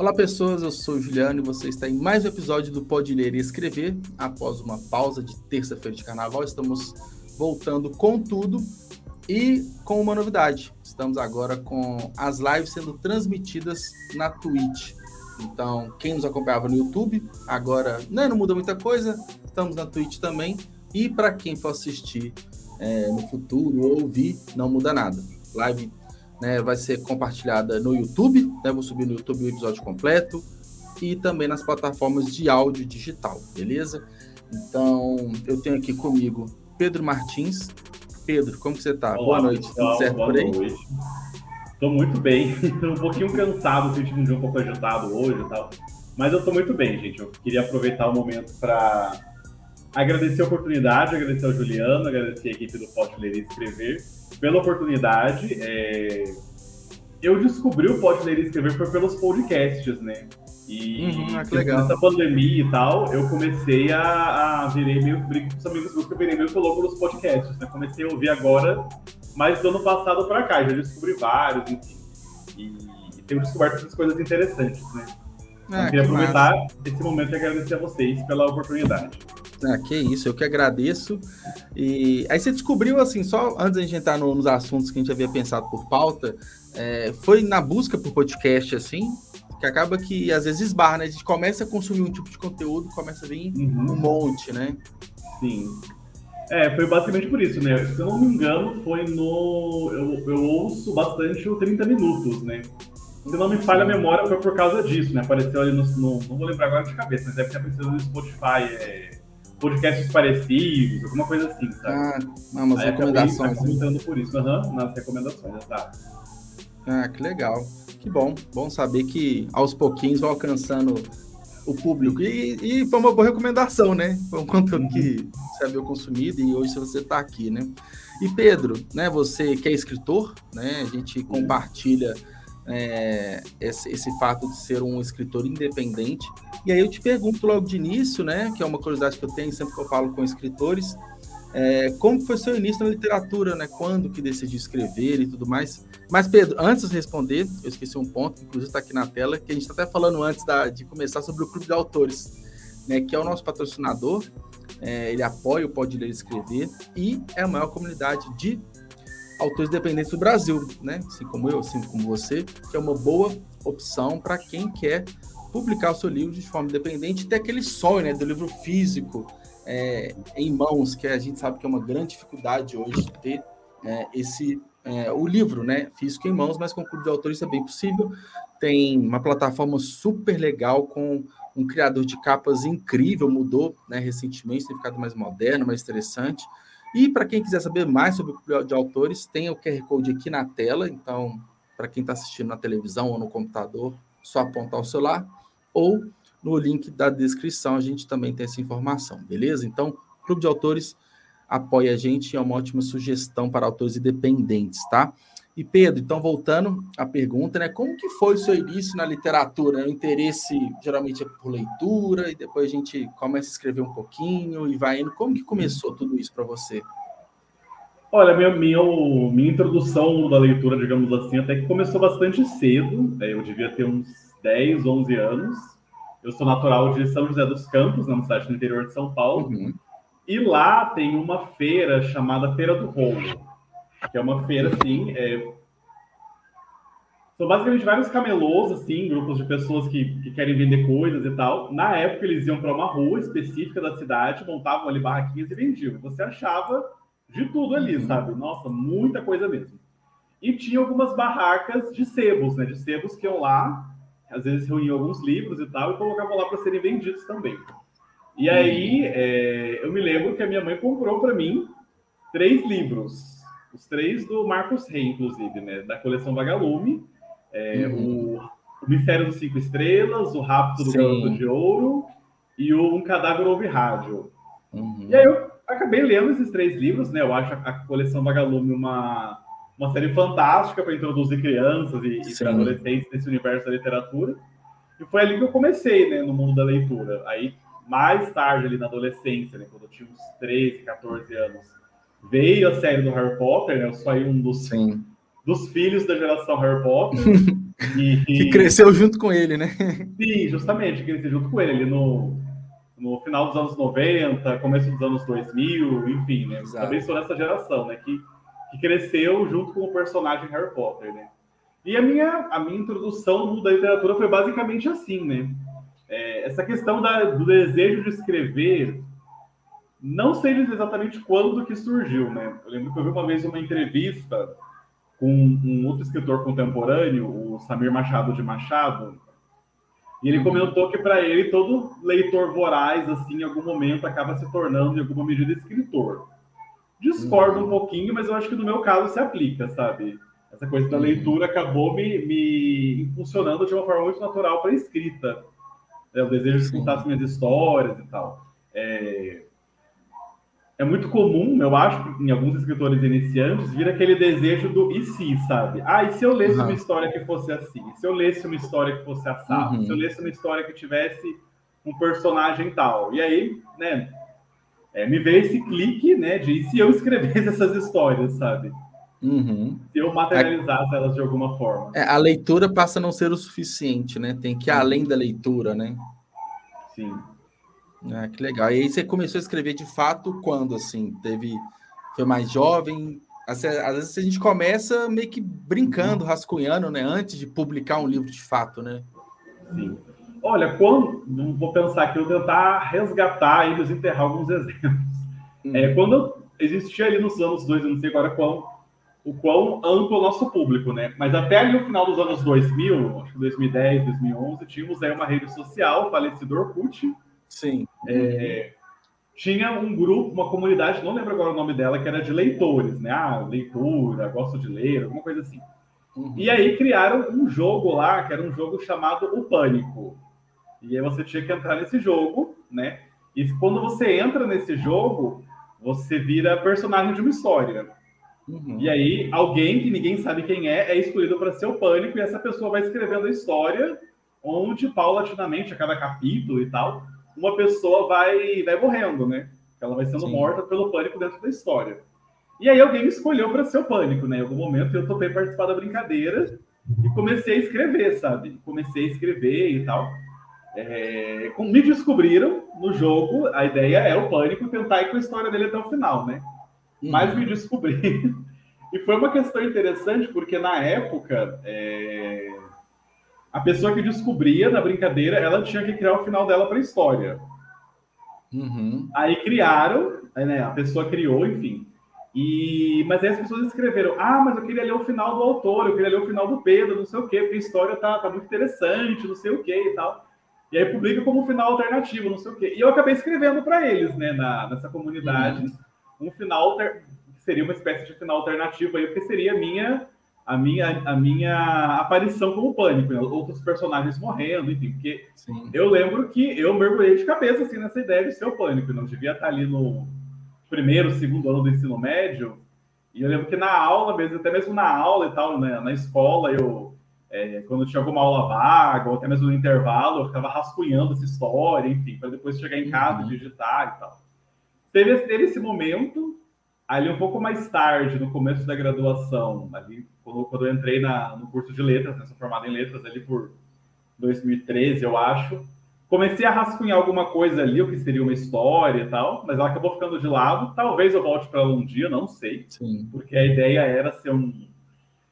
Olá, pessoas. Eu sou o Juliano e você está em mais um episódio do Pode Ler e Escrever. Após uma pausa de terça-feira de carnaval, estamos voltando com tudo e com uma novidade. Estamos agora com as lives sendo transmitidas na Twitch. Então, quem nos acompanhava no YouTube, agora né, não muda muita coisa, estamos na Twitch também. E para quem for assistir é, no futuro ou ouvir, não muda nada. Live né, vai ser compartilhada no YouTube, né, vou subir no YouTube o episódio completo e também nas plataformas de áudio digital, beleza? Então, eu tenho aqui comigo Pedro Martins. Pedro, como que você está? Boa noite, pessoal, tudo certo por aí? Noite. Tô muito bem, um pouquinho cansado, sentindo um dia um pouco agitado hoje e tal, mas eu tô muito bem, gente. Eu queria aproveitar o momento para agradecer a oportunidade, agradecer ao Juliano, agradecer a equipe do Pode Ler e Escrever pela oportunidade. É... Eu descobri o Pode Ler e Escrever foi pelos podcasts, né? E uhum, ah, nessa pandemia e tal, eu comecei a, a virei meio brinco com os amigos meus que eu virei meio louco nos podcasts, né? Comecei a ouvir agora, mas do ano passado para cá, já descobri vários, enfim. E, e tenho descoberto essas coisas interessantes, né? Ah, eu queria que aproveitar massa. esse momento e agradecer a vocês pela oportunidade. Ah, que isso, eu que agradeço. E aí você descobriu, assim, só antes de entrar no, nos assuntos que a gente havia pensado por pauta, é, foi na busca por podcast, assim, que acaba que às vezes esbarra, né? A gente começa a consumir um tipo de conteúdo, começa a vir uhum. um monte, né? Sim. É, foi basicamente por isso, né? Se eu não me engano, foi no. Eu, eu ouço bastante o 30 Minutos, né? Se não me falha a memória, foi por causa disso, né? Apareceu ali no. no não vou lembrar agora de cabeça, mas deve ter aparecido no Spotify. É, podcasts parecidos, alguma coisa assim, sabe? Ah, não, umas Aí recomendações. comentando por isso, uhum, nas recomendações, tá? Ah, que legal. Que bom. Bom saber que aos pouquinhos vai alcançando o público. E, e foi uma boa recomendação, né? Foi um conteúdo que você havia consumido e hoje você está aqui, né? E Pedro, né? Você que é escritor, né? A gente compartilha é, esse, esse, fato de ser um escritor independente. E aí eu te pergunto logo de início, né, que é uma curiosidade que eu tenho sempre que eu falo com escritores, é, como foi seu início na literatura, né? Quando que decidiu escrever e tudo mais. Mas, Pedro, antes de responder, eu esqueci um ponto, inclusive está aqui na tela, que a gente está até falando antes da, de começar sobre o Clube de Autores, né? Que é o nosso patrocinador. É, ele apoia o Pode Ler e Escrever e é a maior comunidade de autores independentes do Brasil, né? Assim como eu, assim como você, que é uma boa opção para quem quer publicar o seu livro de forma independente ter aquele sonho, né, do livro físico é, em mãos, que a gente sabe que é uma grande dificuldade hoje ter é, esse é, o livro, né, físico em mãos, mas com o clube de autores é bem possível. Tem uma plataforma super legal com um criador de capas incrível, mudou né, recentemente, tem ficado mais moderno, mais interessante. E para quem quiser saber mais sobre o Clube de Autores, tem o QR Code aqui na tela. Então, para quem está assistindo na televisão ou no computador, só apontar o celular. Ou no link da descrição a gente também tem essa informação, beleza? Então, Clube de Autores apoia a gente e é uma ótima sugestão para autores independentes, tá? E Pedro, então voltando à pergunta, né? Como que foi o seu início na literatura? O interesse geralmente é por leitura e depois a gente começa a escrever um pouquinho e vai indo. Como que começou tudo isso para você? Olha, minha, minha, minha introdução da leitura, digamos assim, até que começou bastante cedo. Né? Eu devia ter uns 10, 11 anos. Eu sou natural de São José dos Campos, na cidade do interior de São Paulo. Uhum. E lá tem uma feira chamada Feira do Rolo que é uma feira, assim, é... são basicamente vários camelôs, assim, grupos de pessoas que, que querem vender coisas e tal. Na época, eles iam para uma rua específica da cidade, montavam ali barraquinhas e vendiam. Você achava de tudo ali, uhum. sabe? Nossa, muita coisa mesmo. E tinha algumas barracas de sebos, né? De sebos que iam lá, às vezes reuniam alguns livros e tal, e colocavam lá para serem vendidos também. E aí, uhum. é, eu me lembro que a minha mãe comprou para mim três livros os três do Marcos Rey, inclusive, né? Da coleção Vagalume. É, uhum. o, o Mistério dos Cinco Estrelas, o Rapto do Garoto de Ouro e o Um Cadáver Ouve Rádio. Uhum. E aí eu acabei lendo esses três livros, né? Eu acho a, a coleção Vagalume uma, uma série fantástica para introduzir crianças e, e adolescentes nesse universo da literatura. E foi ali que eu comecei, né, no mundo da leitura. Aí, mais tarde, ali na adolescência, né, quando eu tinha uns 13, 14 anos, veio a série do Harry Potter, né? Eu sou aí um dos, dos filhos da geração Harry Potter. E, que cresceu junto com ele, né? Sim, justamente, cresceu junto com ele, no, no final dos anos 90, começo dos anos 2000, enfim, né? Exato. Também sou dessa geração, né? Que, que cresceu junto com o personagem Harry Potter, né? E a minha, a minha introdução da literatura foi basicamente assim, né? É, essa questão da, do desejo de escrever, não sei exatamente quando que surgiu, né? Eu lembro que eu vi uma vez uma entrevista com um outro escritor contemporâneo, o Samir Machado de Machado, e ele uhum. comentou que para ele todo leitor voraz, assim, em algum momento acaba se tornando, em alguma medida, escritor. Discordo uhum. um pouquinho, mas eu acho que no meu caso se aplica, sabe? Essa coisa da uhum. leitura acabou me, me impulsionando de uma forma muito natural para a escrita. É, o desejo de contar as minhas histórias e tal. É, é muito comum, eu acho, em alguns escritores iniciantes, vir aquele desejo do e se, sabe? Ah, e se eu lesse uhum. uma história que fosse assim? E se eu lesse uma história que fosse assado? Uhum. Se eu lesse uma história que tivesse um personagem tal? E aí, né, é, me veio esse clique, né, de e se eu escrevesse essas histórias, sabe? Uhum. Se eu materializasse elas de alguma forma. É, a leitura passa a não ser o suficiente, né? Tem que ir além da leitura, né? Sim. Ah, que legal. E aí você começou a escrever de fato quando, assim? Teve... Foi mais jovem? Às vezes a gente começa meio que brincando, rascunhando, né? Antes de publicar um livro de fato, né? Sim. Olha, quando... Vou pensar aqui, eu vou tentar resgatar e desenterrar alguns exemplos. Hum. É, quando existia ali nos anos dois, eu não sei agora qual o quão amplo o nosso público, né? Mas até ali no final dos anos 2000, acho que 2010, 2011, tínhamos aí uma rede social, falecido Orkut. Sim. É, tinha um grupo, uma comunidade, não lembro agora o nome dela, que era de leitores, né? Ah, leitura, gosto de ler, alguma coisa assim. Uhum. E aí criaram um jogo lá, que era um jogo chamado O Pânico. E aí você tinha que entrar nesse jogo, né? E quando você entra nesse jogo, você vira personagem de uma história. Uhum. E aí, alguém que ninguém sabe quem é, é escolhido para ser o pânico, e essa pessoa vai escrevendo a história, onde, paulatinamente, a cada capítulo e tal, uma pessoa vai, vai morrendo, né? Ela vai sendo Sim. morta pelo pânico dentro da história. E aí alguém me escolheu para ser o pânico, né? Em algum momento eu topei participar da brincadeira e comecei a escrever, sabe? Comecei a escrever e tal. É, me descobriram no jogo, a ideia é o pânico tentar ir com a história dele até o final, né? mas me descobri. e foi uma questão interessante, porque na época, é... a pessoa que descobria na brincadeira, ela tinha que criar o final dela para a história. Uhum. Aí criaram, né, a pessoa criou, enfim. E, mas aí as pessoas escreveram: Ah, mas eu queria ler o final do autor, eu queria ler o final do Pedro, não sei o quê, porque a história tá, tá muito interessante, não sei o quê e tal. E aí publica como final alternativo, não sei o quê. E eu acabei escrevendo para eles, né, na, nessa comunidade. Uhum um final que seria uma espécie de final alternativo aí, porque seria a minha a minha, a minha aparição como pânico, né? outros personagens morrendo, enfim, porque Sim. eu lembro que eu mergulhei de cabeça assim nessa ideia de ser o pânico, não devia estar ali no primeiro, segundo ano do ensino médio, e eu lembro que na aula mesmo, até mesmo na aula e tal, né, na escola, eu é, quando tinha alguma aula vaga, ou até mesmo no intervalo, eu ficava rascunhando essa história, enfim, para depois chegar em casa uhum. e digitar e tal. Teve, teve esse momento, ali um pouco mais tarde, no começo da graduação, ali, quando, quando eu entrei na, no curso de letras, né, sou formado em letras ali por 2013, eu acho. Comecei a rascunhar alguma coisa ali, o que seria uma história e tal, mas ela acabou ficando de lado. Talvez eu volte para ela um dia, não sei. Sim. Porque a ideia era ser um.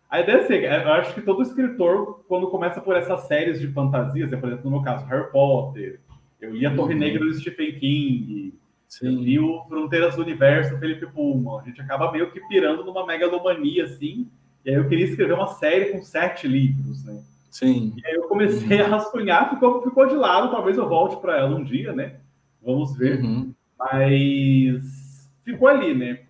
A ideia é ser, eu acho que todo escritor, quando começa por essas séries de fantasias, por exemplo, no meu caso, Harry Potter, eu ia Torre uhum. Negra do Stephen King, Sim. E o Fronteiras do Universo, Felipe Pullman. A gente acaba meio que pirando numa megalomania, assim. E aí eu queria escrever uma série com sete livros, né? Sim. E aí eu comecei uhum. a rascunhar, ficou, ficou de lado. Talvez eu volte para ela um dia, né? Vamos ver. Uhum. Mas ficou ali, né?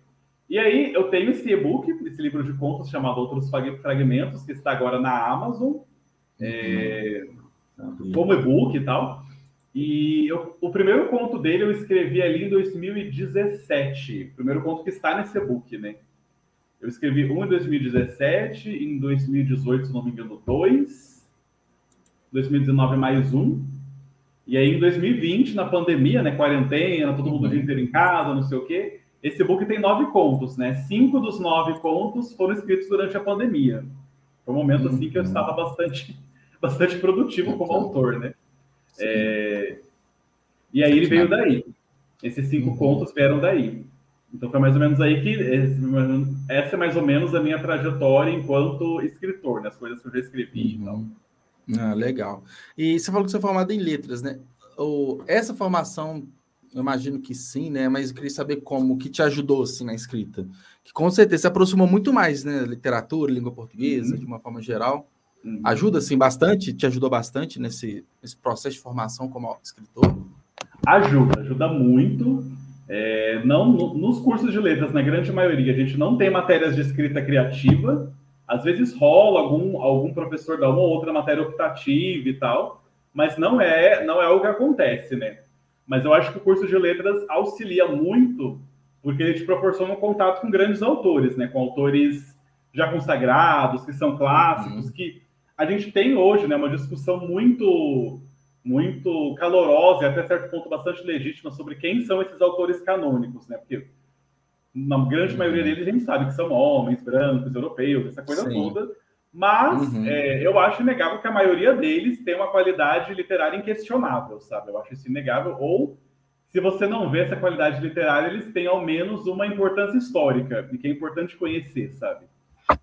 E aí eu tenho esse e-book, esse livro de contos chamado Outros Fragmentos, que está agora na Amazon, uhum. é, como e-book e tal. E eu, o primeiro conto dele eu escrevi ali em 2017. O primeiro conto que está nesse e-book, né? Eu escrevi um em 2017, em 2018, se não me engano, dois. 2019 mais um. E aí em 2020, na pandemia, né? Quarentena, todo mundo o dia uhum. inteiro em casa, não sei o quê. Esse book tem nove contos, né? Cinco dos nove contos foram escritos durante a pandemia. Foi um momento assim que eu uhum. estava bastante, bastante produtivo como autor, né? É... E aí ele veio daí. Esses cinco uhum. contos vieram daí. Então foi mais ou menos aí que essa é mais ou menos a minha trajetória enquanto escritor, né? As coisas que eu já escrevi uhum. Ah, legal. E você falou que você é formado em letras, né? Ou essa formação, eu imagino que sim, né? Mas eu queria saber como que te ajudou assim na escrita. Que com certeza se aproximou muito mais, né? Literatura, língua portuguesa, uhum. de uma forma geral. Uhum. Ajuda, assim, bastante? Te ajudou bastante nesse, nesse processo de formação como escritor? Ajuda, ajuda muito. É, não no, nos cursos de letras, na grande maioria, a gente não tem matérias de escrita criativa. Às vezes rola algum, algum professor dar uma ou outra matéria optativa e tal, mas não é não é o que acontece, né? Mas eu acho que o curso de letras auxilia muito, porque ele te proporciona um contato com grandes autores, né? Com autores já consagrados, que são clássicos, uhum. que a gente tem hoje, né? Uma discussão muito muito calorosa e até certo ponto bastante legítima sobre quem são esses autores canônicos, né? Porque na grande uhum. maioria deles a gente sabe que são homens, brancos, europeus, essa coisa Sim. toda. Mas uhum. é, eu acho inegável que a maioria deles tem uma qualidade literária inquestionável, sabe? Eu acho isso inegável. Ou, se você não vê essa qualidade literária, eles têm ao menos uma importância histórica, e que é importante conhecer, sabe?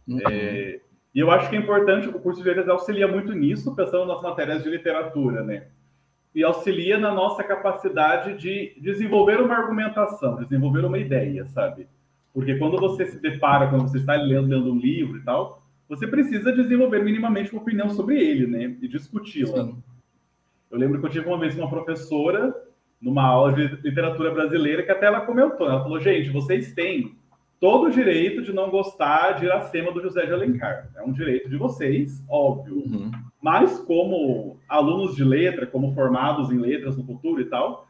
Uhum. É, e eu acho que é importante, o curso de letras auxilia muito nisso, pensando nas matérias de literatura, né? E auxilia na nossa capacidade de desenvolver uma argumentação, desenvolver uma ideia, sabe? Porque quando você se depara, quando você está lendo, lendo um livro e tal, você precisa desenvolver minimamente uma opinião sobre ele, né? E discuti-la. Eu lembro que eu tive uma vez uma professora, numa aula de literatura brasileira, que até ela comentou, ela falou, gente, vocês têm todo o direito de não gostar de Iracema do José de Alencar. É um direito de vocês, óbvio. Uhum. Mas como alunos de letra, como formados em letras no futuro e tal,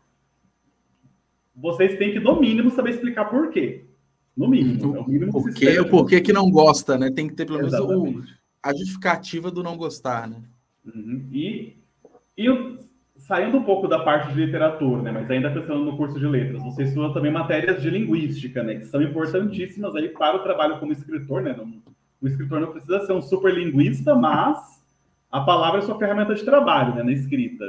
vocês têm que, no mínimo, saber explicar por quê. No mínimo. É o mínimo por que, o porquê que não gosta, né? Tem que ter pelo menos o, a justificativa do não gostar, né? Uhum. E, e saindo um pouco da parte de literatura, né, mas ainda pensando no curso de letras, você estuda também matérias de linguística, né, que são importantíssimas aí para o trabalho como escritor, né? Não, o escritor não precisa ser um super linguista, mas a palavra é sua ferramenta de trabalho, né, na escrita.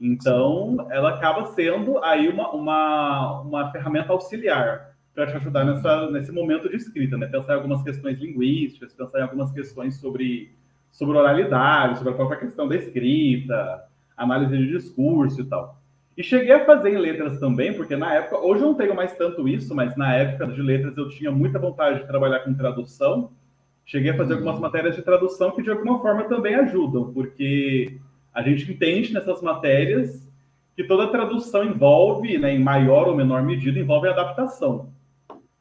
Então, ela acaba sendo aí uma, uma, uma ferramenta auxiliar para te ajudar nessa, nesse momento de escrita, né? Pensar em algumas questões linguísticas, pensar em algumas questões sobre, sobre oralidade, sobre a própria questão da escrita, análise de discurso e tal. E cheguei a fazer em letras também, porque na época, hoje eu não tenho mais tanto isso, mas na época de letras eu tinha muita vontade de trabalhar com tradução. Cheguei a fazer algumas matérias de tradução que de alguma forma também ajudam, porque a gente entende nessas matérias que toda tradução envolve, né, em maior ou menor medida, envolve adaptação.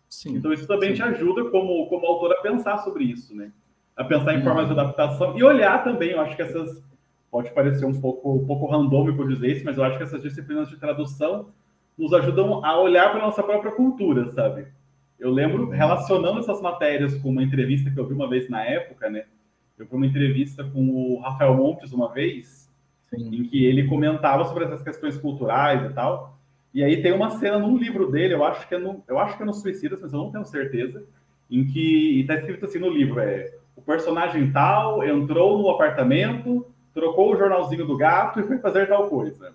Sim, então isso também sim. te ajuda como, como autor a pensar sobre isso, né? A pensar em hum. formas de adaptação e olhar também, eu acho que essas Pode parecer um pouco, um pouco randômico dizer isso, mas eu acho que essas disciplinas de tradução nos ajudam a olhar para a nossa própria cultura, sabe? Eu lembro, relacionando essas matérias com uma entrevista que eu vi uma vez na época, né? Eu vi uma entrevista com o Rafael Montes uma vez, Sim. em que ele comentava sobre essas questões culturais e tal. E aí tem uma cena num livro dele, eu acho que é no, eu acho que é no Suicidas, mas eu não tenho certeza, em que está escrito assim no livro, é o personagem tal entrou no apartamento, trocou o jornalzinho do gato e foi fazer tal coisa.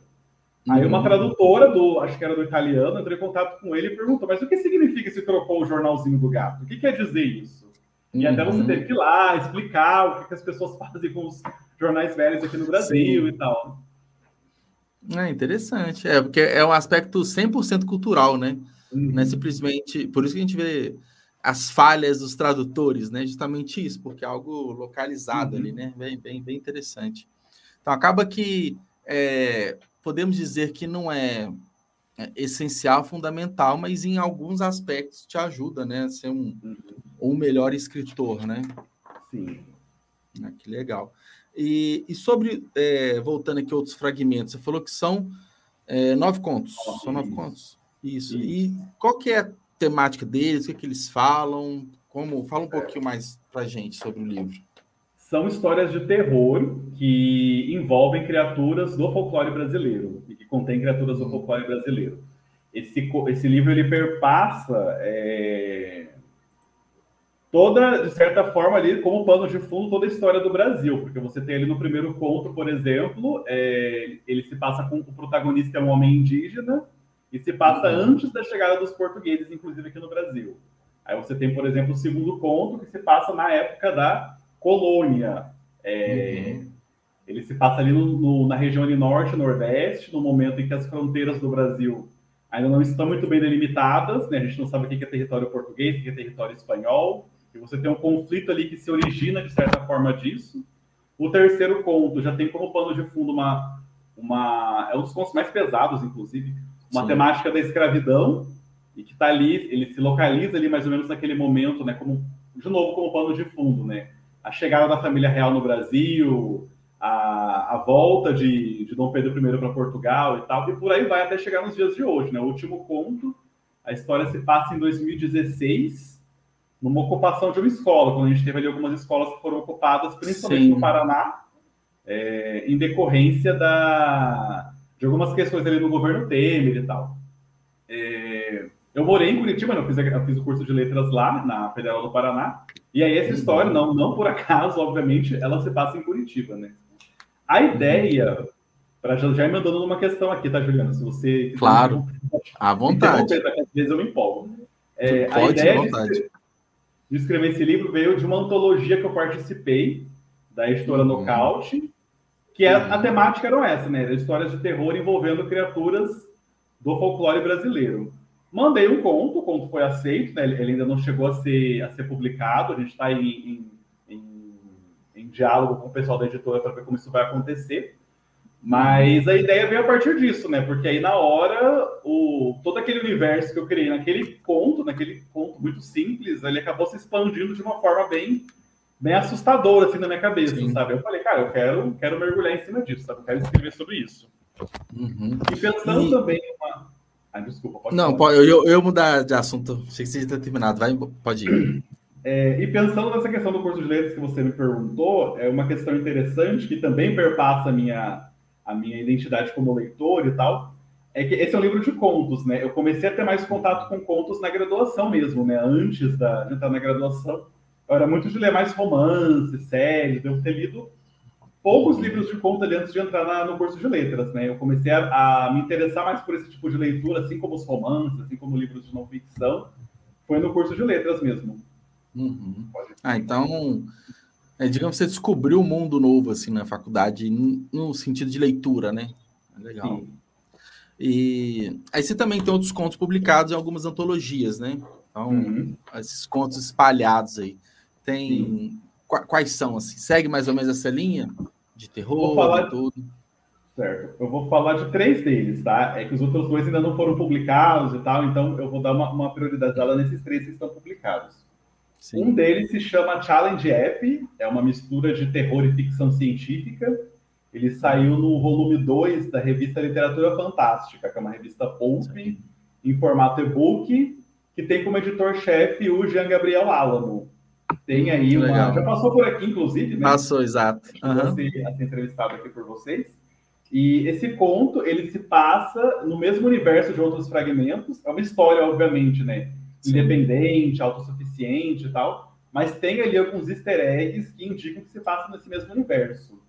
Aí uma uhum. tradutora do, acho que era do italiano, entrou em contato com ele e perguntou: mas o que significa se trocou o jornalzinho do gato? O que quer dizer isso? E até você uhum. teve que ir lá explicar o que, que as pessoas fazem com os jornais velhos aqui no Brasil Sim. e tal. É interessante, é porque é um aspecto 100% cultural, né? Uhum. Não é simplesmente, por isso que a gente vê as falhas dos tradutores, né? Justamente isso, porque é algo localizado uhum. ali, né? Bem, bem, bem interessante. Então acaba que é, podemos dizer que não é, é, essencial, fundamental, mas em alguns aspectos te ajuda, né? A ser um, uhum. um melhor escritor, né? Sim. Ah, que legal. E, e sobre, é, voltando aqui outros fragmentos, você falou que são é, nove contos. são nove contos. Isso. Isso. E qual que é temática deles, o que, é que eles falam, como fala um pouquinho mais para gente sobre o livro. São histórias de terror que envolvem criaturas do folclore brasileiro e que contém criaturas do folclore brasileiro. Esse, esse livro ele perpassa é, toda, de certa forma, ali, como pano de fundo, toda a história do Brasil, porque você tem ali no primeiro conto, por exemplo, é, ele se passa com o protagonista é um homem indígena e se passa uhum. antes da chegada dos portugueses, inclusive aqui no Brasil. Aí você tem, por exemplo, o segundo conto que se passa na época da colônia. É, uhum. Ele se passa ali no, no, na região ali norte e nordeste, no momento em que as fronteiras do Brasil ainda não estão muito bem delimitadas, né? A gente não sabe o que é território português, o que é território espanhol, e você tem um conflito ali que se origina de certa forma disso. O terceiro conto já tem como pano de fundo uma, uma é um dos contos mais pesados, inclusive, uma Sim. temática da escravidão e que está ali, ele se localiza ali mais ou menos naquele momento, né? Como de novo como pano de fundo, né? A chegada da família real no Brasil, a, a volta de, de Dom Pedro I para Portugal e tal, e por aí vai até chegar nos dias de hoje, né? O último conto, a história se passa em 2016 numa ocupação de uma escola, quando a gente teve ali algumas escolas que foram ocupadas, principalmente Sim. no Paraná, é, em decorrência da, de algumas questões ali no governo Temer e tal. É, eu morei em Curitiba, eu fiz, eu fiz o curso de letras lá, na Federal do Paraná, e aí essa história, não, não por acaso, obviamente, ela se passa em Curitiba, né? A ideia, para já, já mandando numa questão aqui, tá, Juliana? Se você... Claro, à vontade. Às vezes eu me empolgo. É, Pode, a ideia à vontade. De, de escrever esse livro veio de uma antologia que eu participei, da editora uhum. Nocaute, que é, uhum. a temática era essa, né? Histórias de terror envolvendo criaturas do folclore brasileiro. Mandei um conto, o conto foi aceito, né? ele ainda não chegou a ser, a ser publicado, a gente está em, em, em, em, diálogo com o pessoal da editora para ver como isso vai acontecer. Mas a ideia veio a partir disso, né? Porque aí na hora, o, todo aquele universo que eu criei naquele conto, naquele conto muito simples, ele acabou se expandindo de uma forma bem, bem assustadora, assim, na minha cabeça, Sim. sabe? Eu falei, cara, eu quero, quero mergulhar em cima disso, sabe? Eu quero escrever sobre isso. Uhum. E pensando e... também uma... Ai, desculpa, pode Não, pode, eu, eu mudar de assunto. Achei que você já tinha terminado. Vai, pode ir. É, e pensando nessa questão do curso de letras que você me perguntou, é uma questão interessante que também perpassa a minha, a minha identidade como leitor e tal, é que esse é um livro de contos, né? Eu comecei a ter mais contato com contos na graduação mesmo, né? Antes da, de entrar na graduação, eu era muito de ler mais romances, séries, devo ter lido poucos livros de contos ali antes de entrar na, no curso de letras, né? Eu comecei a, a, me interessar mais por esse tipo de leitura, assim como os romances, assim como livros de não ficção, foi no curso de letras mesmo. Uhum. Ah, então é, digamos, você descobriu um mundo novo assim na faculdade, no sentido de leitura, né? É legal. Sim. E aí você também tem outros contos publicados em algumas antologias, né? Então, uhum. esses contos espalhados aí. Tem. Quais são, assim? Segue mais ou menos essa linha de terror falar... e tudo? Certo. Eu vou falar de três deles, tá? É que os outros dois ainda não foram publicados e tal, então eu vou dar uma, uma prioridade dela nesses três que estão publicados. Sim. Um deles se chama Challenge App, é uma mistura de terror e ficção científica. Ele saiu no volume 2 da revista Literatura Fantástica, que é uma revista Pulp, em formato e-book, que tem como editor-chefe o Jean Gabriel Alamo. Tem aí uma. Já passou por aqui, inclusive, né? Passou, exato. Uhum. Ser entrevistado aqui por vocês. E esse conto, ele se passa no mesmo universo de outros fragmentos. É uma história, obviamente, né? independente, autossuficiente e tal, mas tem ali alguns easter eggs que indicam que se passa nesse mesmo universo.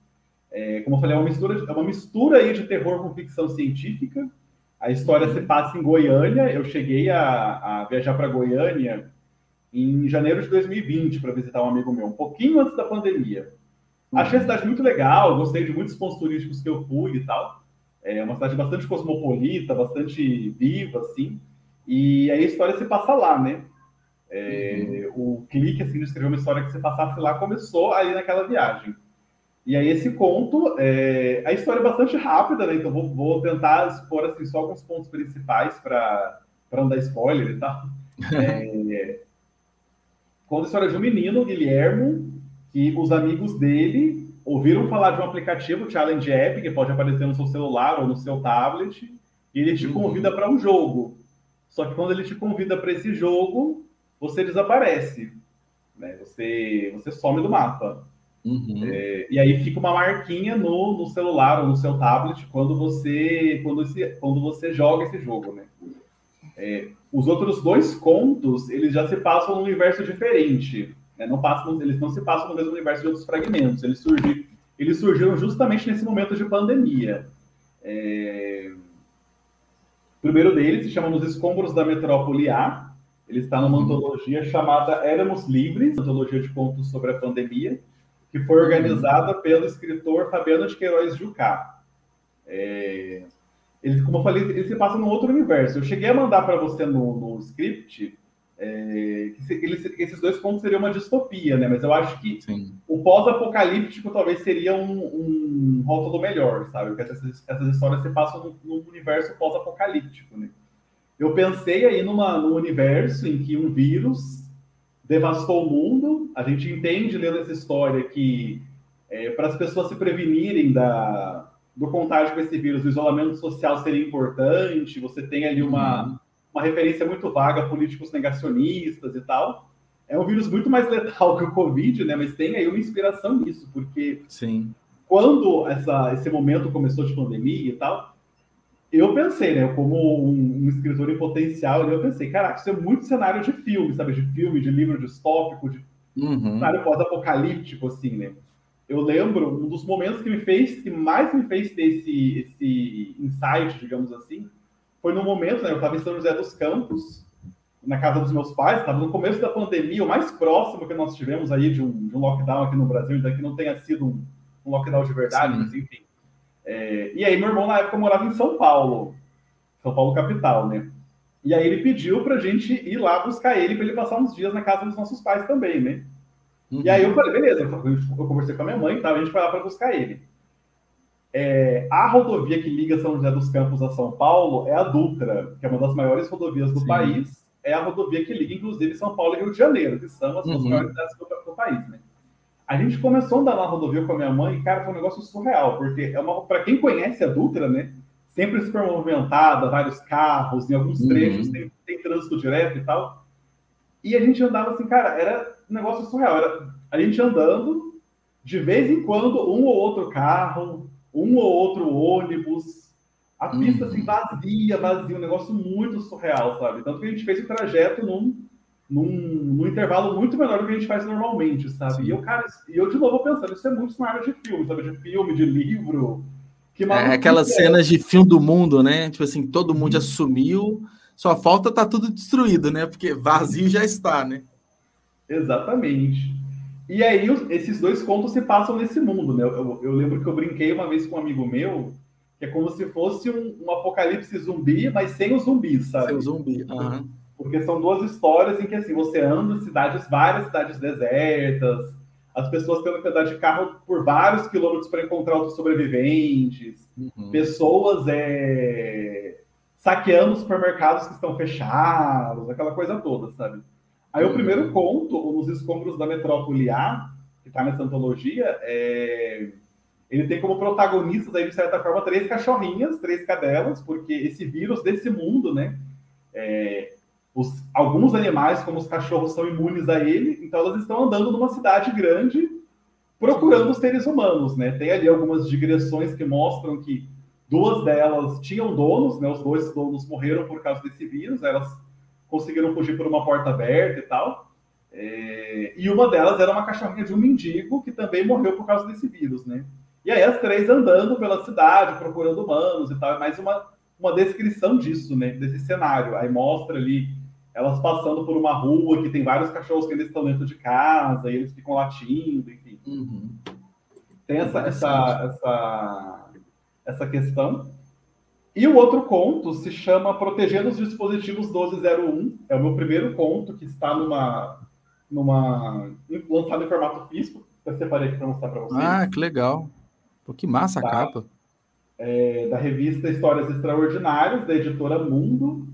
É, como eu falei, é uma mistura, é uma mistura aí de terror com ficção científica. A história se passa em Goiânia. Eu cheguei a, a viajar para Goiânia em janeiro de 2020 para visitar um amigo meu, um pouquinho antes da pandemia. Achei a cidade muito legal, gostei de muitos pontos turísticos que eu fui e tal. É uma cidade bastante cosmopolita, bastante viva, assim. E aí a história se passa lá, né? É, uhum. O clique assim, de escrever uma história que se passasse lá começou aí naquela viagem. E aí esse conto, é, a história é bastante rápida, né? Então vou, vou tentar expor assim, só alguns pontos principais para não dar spoiler e tal. É, conta a história de um menino, Guilhermo, que os amigos dele ouviram falar de um aplicativo, Challenge App, que pode aparecer no seu celular ou no seu tablet, e ele te uhum. convida para um jogo. Só que quando ele te convida para esse jogo, você desaparece. Né? Você, você some do mapa. Uhum. É, e aí fica uma marquinha no, no celular ou no seu tablet quando você, quando, esse, quando você joga esse jogo. Né? É, Os outros dois contos, eles já se passam num universo diferente. Né? Não passam, eles não se passam no mesmo universo de outros fragmentos. Eles, surgi, eles surgiram justamente nesse momento de pandemia. É... O primeiro deles se chama Nos Escombros da Metrópole A. Ele está numa uhum. antologia chamada Éramos Livres, antologia de contos sobre a pandemia, que foi organizada pelo escritor Fabiano de Queiroz Jucá. É... Eles, como eu falei, eles se passam num outro universo. Eu cheguei a mandar para você no, no script é, que eles, esses dois pontos seriam uma distopia, né? Mas eu acho que Sim. o pós-apocalíptico talvez seria um, um rótulo melhor, sabe? Porque essas, essas histórias se passam num universo pós-apocalíptico, né? Eu pensei aí numa, num universo em que um vírus devastou o mundo. A gente entende lendo essa história que é, para as pessoas se prevenirem da, do contágio com esse vírus, o isolamento social seria importante. Você tem ali uma, uhum. uma referência muito vaga a políticos negacionistas e tal. É um vírus muito mais letal que o Covid, né? Mas tem aí uma inspiração nisso, porque Sim. quando essa, esse momento começou de pandemia e tal, eu pensei, né? Como um, um escritor em potencial, eu pensei, caraca, isso é muito cenário de filme, sabe? De filme, de livro distópico, de uhum. cenário pós-apocalíptico, assim, né? Eu lembro, um dos momentos que me fez, que mais me fez ter esse, esse insight, digamos assim, foi no momento, né, eu estava em São José dos Campos, na casa dos meus pais, estava no começo da pandemia, o mais próximo que nós tivemos aí de um, de um lockdown aqui no Brasil, ainda que não tenha sido um, um lockdown de verdade, Sim. mas enfim. É, e aí meu irmão na época morava em São Paulo, São Paulo capital, né? E aí ele pediu pra gente ir lá buscar ele para ele passar uns dias na casa dos nossos pais também, né? Uhum. E aí eu falei, beleza, eu conversei com a minha mãe, tá? a gente foi lá para buscar ele. É, a rodovia que liga São José dos Campos a São Paulo é a Dutra, que é uma das maiores rodovias do Sim. país. É a rodovia que liga, inclusive, São Paulo e Rio de Janeiro, que são as uhum. maiores cidades do, do, país, né? A gente começou a andar na rodovia com a minha mãe e, cara, foi um negócio surreal, porque é uma, para quem conhece a Dutra, né? Sempre super movimentada, vários carros, em alguns uhum. trechos uhum. tem, tem trânsito direto e tal. E a gente andava assim, cara, era um negócio surreal. Era a gente andando, de vez em quando, um ou outro carro, um ou outro ônibus, a pista assim, uhum. vazia, vazia, um negócio muito surreal, sabe? Tanto que a gente fez o trajeto num, num, num intervalo muito menor do que a gente faz normalmente, sabe? E eu, cara, e eu de novo pensando, isso é muito uma área de filme, sabe? De filme, de livro. Que é aquelas é. cenas de filme do mundo, né? Tipo assim, todo mundo já sumiu, só falta tá tudo destruído, né? Porque vazio já está, né? Exatamente. E aí, esses dois contos se passam nesse mundo, né? Eu, eu, lembro que eu brinquei uma vez com um amigo meu, que é como se fosse um, um apocalipse zumbi, mas sem os zumbis, sabe? Sem o zumbi. Uhum. Porque são duas histórias em que assim, você anda cidades, várias cidades desertas, as pessoas tendo que andar de carro por vários quilômetros para encontrar outros sobreviventes, uhum. pessoas é, saqueando supermercados que estão fechados, aquela coisa toda, sabe? Aí o primeiro conto, Nos Escombros da Metrópole A, que está nessa antologia, é... ele tem como protagonistas, aí, de certa forma, três cachorrinhas, três cadelas, porque esse vírus desse mundo, né? É... Os... Alguns animais, como os cachorros, são imunes a ele, então elas estão andando numa cidade grande procurando os seres humanos, né? Tem ali algumas digressões que mostram que duas delas tinham donos, né? Os dois donos morreram por causa desse vírus, elas conseguiram fugir por uma porta aberta e tal. É, e uma delas era uma cachorrinha de um mendigo que também morreu por causa desse vírus, né? E aí as três andando pela cidade, procurando humanos e tal, é mais uma, uma descrição disso, né? Desse cenário. Aí mostra ali elas passando por uma rua que tem vários cachorros que eles estão dentro de casa e eles ficam latindo, enfim. Uhum. Tem essa, essa, essa, essa questão. E o outro conto se chama Protegendo os Dispositivos 1201. É o meu primeiro conto que está numa, numa lançado em formato físico. Eu separei aqui para mostrar para vocês. Ah, que legal. Pô, que massa tá. a capa. É, da revista Histórias Extraordinárias, da editora Mundo.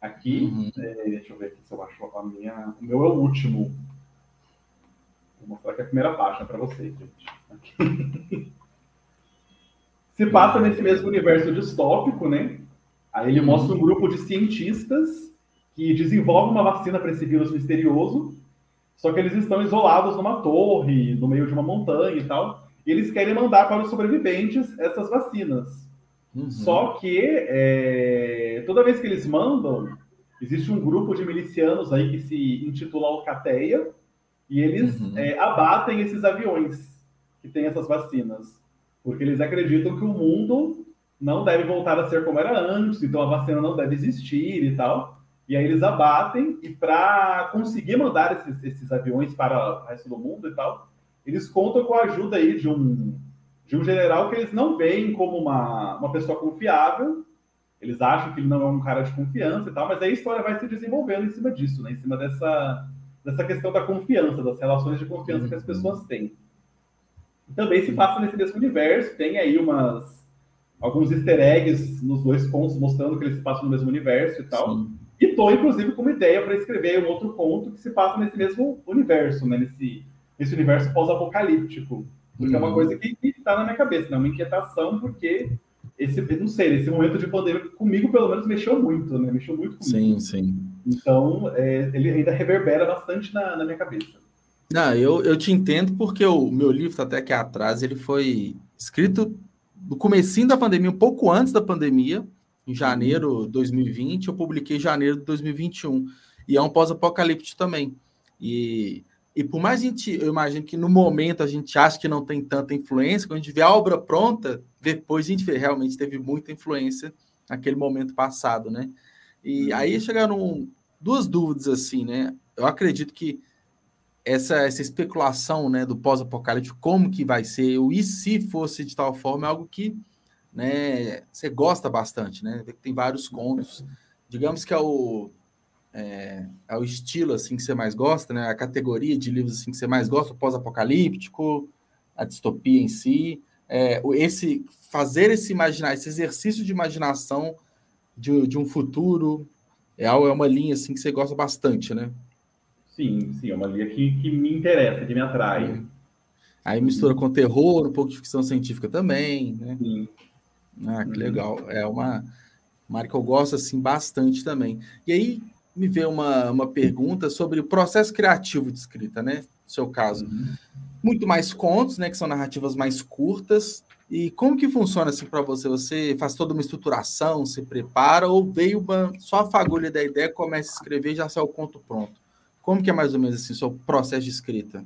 Aqui. Uhum. É, deixa eu ver aqui se eu acho a minha. O meu é o último. Vou mostrar aqui a primeira página para vocês, gente. Aqui. Se passa nesse mesmo universo distópico, né? Aí ele mostra um grupo de cientistas que desenvolve uma vacina para esse vírus misterioso, só que eles estão isolados numa torre, no meio de uma montanha e tal, e eles querem mandar para os sobreviventes essas vacinas. Uhum. Só que é, toda vez que eles mandam, existe um grupo de milicianos aí que se intitula Alcateia, e eles uhum. é, abatem esses aviões que têm essas vacinas, porque eles acreditam que o mundo não deve voltar a ser como era antes, então a vacina não deve existir e tal. E aí eles abatem, e para conseguir mandar esses, esses aviões para o resto do mundo e tal, eles contam com a ajuda aí de um, de um general que eles não veem como uma, uma pessoa confiável, eles acham que ele não é um cara de confiança e tal, mas aí a história vai se desenvolvendo em cima disso, né? em cima dessa, dessa questão da confiança, das relações de confiança que as pessoas têm. Também se passa nesse mesmo universo, tem aí umas alguns easter eggs nos dois contos mostrando que eles se passam no mesmo universo e tal. Sim. E tô, inclusive, com uma ideia para escrever um outro conto que se passa nesse mesmo universo, né? Nesse, nesse universo pós-apocalíptico. Porque é uma uhum. coisa que está na minha cabeça, né? Uma inquietação, porque esse, não sei, esse momento de pandemia comigo, pelo menos, mexeu muito, né? Mexeu muito comigo. Sim, sim. Então, é, ele ainda reverbera bastante na, na minha cabeça. Não, eu, eu te entendo porque o meu livro, tá até aqui atrás, ele foi escrito no comecinho da pandemia, um pouco antes da pandemia, em janeiro de 2020, eu publiquei em janeiro de 2021. E é um pós-apocalíptico também. E, e por mais a gente, eu imagino que no momento a gente acha que não tem tanta influência, quando a gente vê a obra pronta, depois a gente vê realmente teve muita influência naquele momento passado, né? E aí chegaram duas dúvidas assim, né? Eu acredito que essa, essa especulação né, do pós-apocalíptico, como que vai ser, o e se fosse de tal forma, é algo que né, você gosta bastante, né? Tem vários contos. Digamos que é o, é, é, o estilo assim que você mais gosta, né? A categoria de livros assim que você mais gosta, o pós-apocalíptico, a distopia em si. É, esse fazer esse imaginar, esse exercício de imaginação de, de um futuro é, é uma linha assim que você gosta bastante, né? Sim, sim, é uma linha que, que me interessa, que me atrai. Aí mistura com terror, um pouco de ficção científica também, né? Sim. Ah, que uhum. legal. É uma, marca que eu gosto assim bastante também. E aí me veio uma, uma pergunta sobre o processo criativo de escrita, né? No seu caso. Uhum. Muito mais contos, né? Que são narrativas mais curtas. E como que funciona assim para você? Você faz toda uma estruturação, se prepara, ou veio uma, só a fagulha da ideia, começa a escrever e já sai o conto pronto? Como que é mais ou menos assim o seu processo de escrita?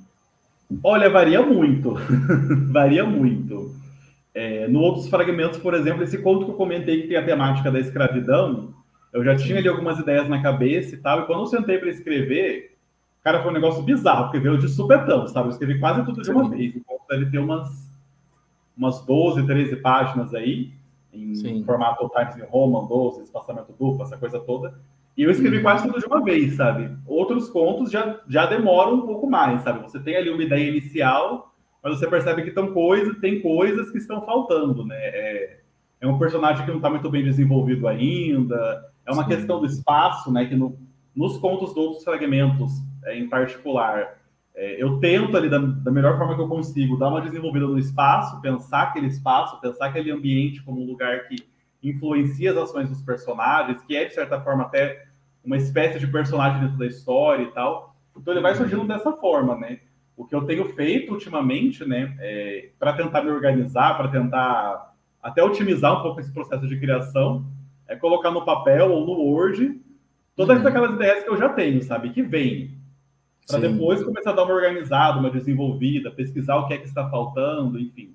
Olha, varia muito. varia muito. É, no outros fragmentos, por exemplo, esse conto que eu comentei que tem a temática da escravidão, eu já tinha ali algumas ideias na cabeça e tal, e quando eu sentei para escrever, cara, foi um negócio bizarro, porque veio de supetão, sabe? Eu escrevi quase tudo de uma vez. O conto deve ter umas, umas 12, 13 páginas aí, em Sim. formato Times New Roman, 12, espaçamento duplo, essa coisa toda. E eu escrevi uhum. quase tudo de uma vez, sabe? Outros contos já, já demoram um pouco mais, sabe? Você tem ali uma ideia inicial, mas você percebe que tem, coisa, tem coisas que estão faltando, né? É, é um personagem que não está muito bem desenvolvido ainda, é uma Sim. questão do espaço, né? Que no, nos contos dos outros fragmentos, é, em particular, é, eu tento ali, da, da, melhor forma que eu consigo, dar uma desenvolvida no espaço, pensar aquele espaço, pensar aquele ambiente como um lugar que influencia as ações dos personagens, que é, de certa forma, até uma espécie de personagem dentro da história e tal. Então ele vai uhum. surgindo dessa forma, né? O que eu tenho feito ultimamente, né, é, para tentar me organizar, para tentar até otimizar um pouco esse processo de criação, é colocar no papel ou no Word todas uhum. aquelas ideias que eu já tenho, sabe? Que vem. Para depois começar a dar uma organizada, uma desenvolvida, pesquisar o que é que está faltando, enfim.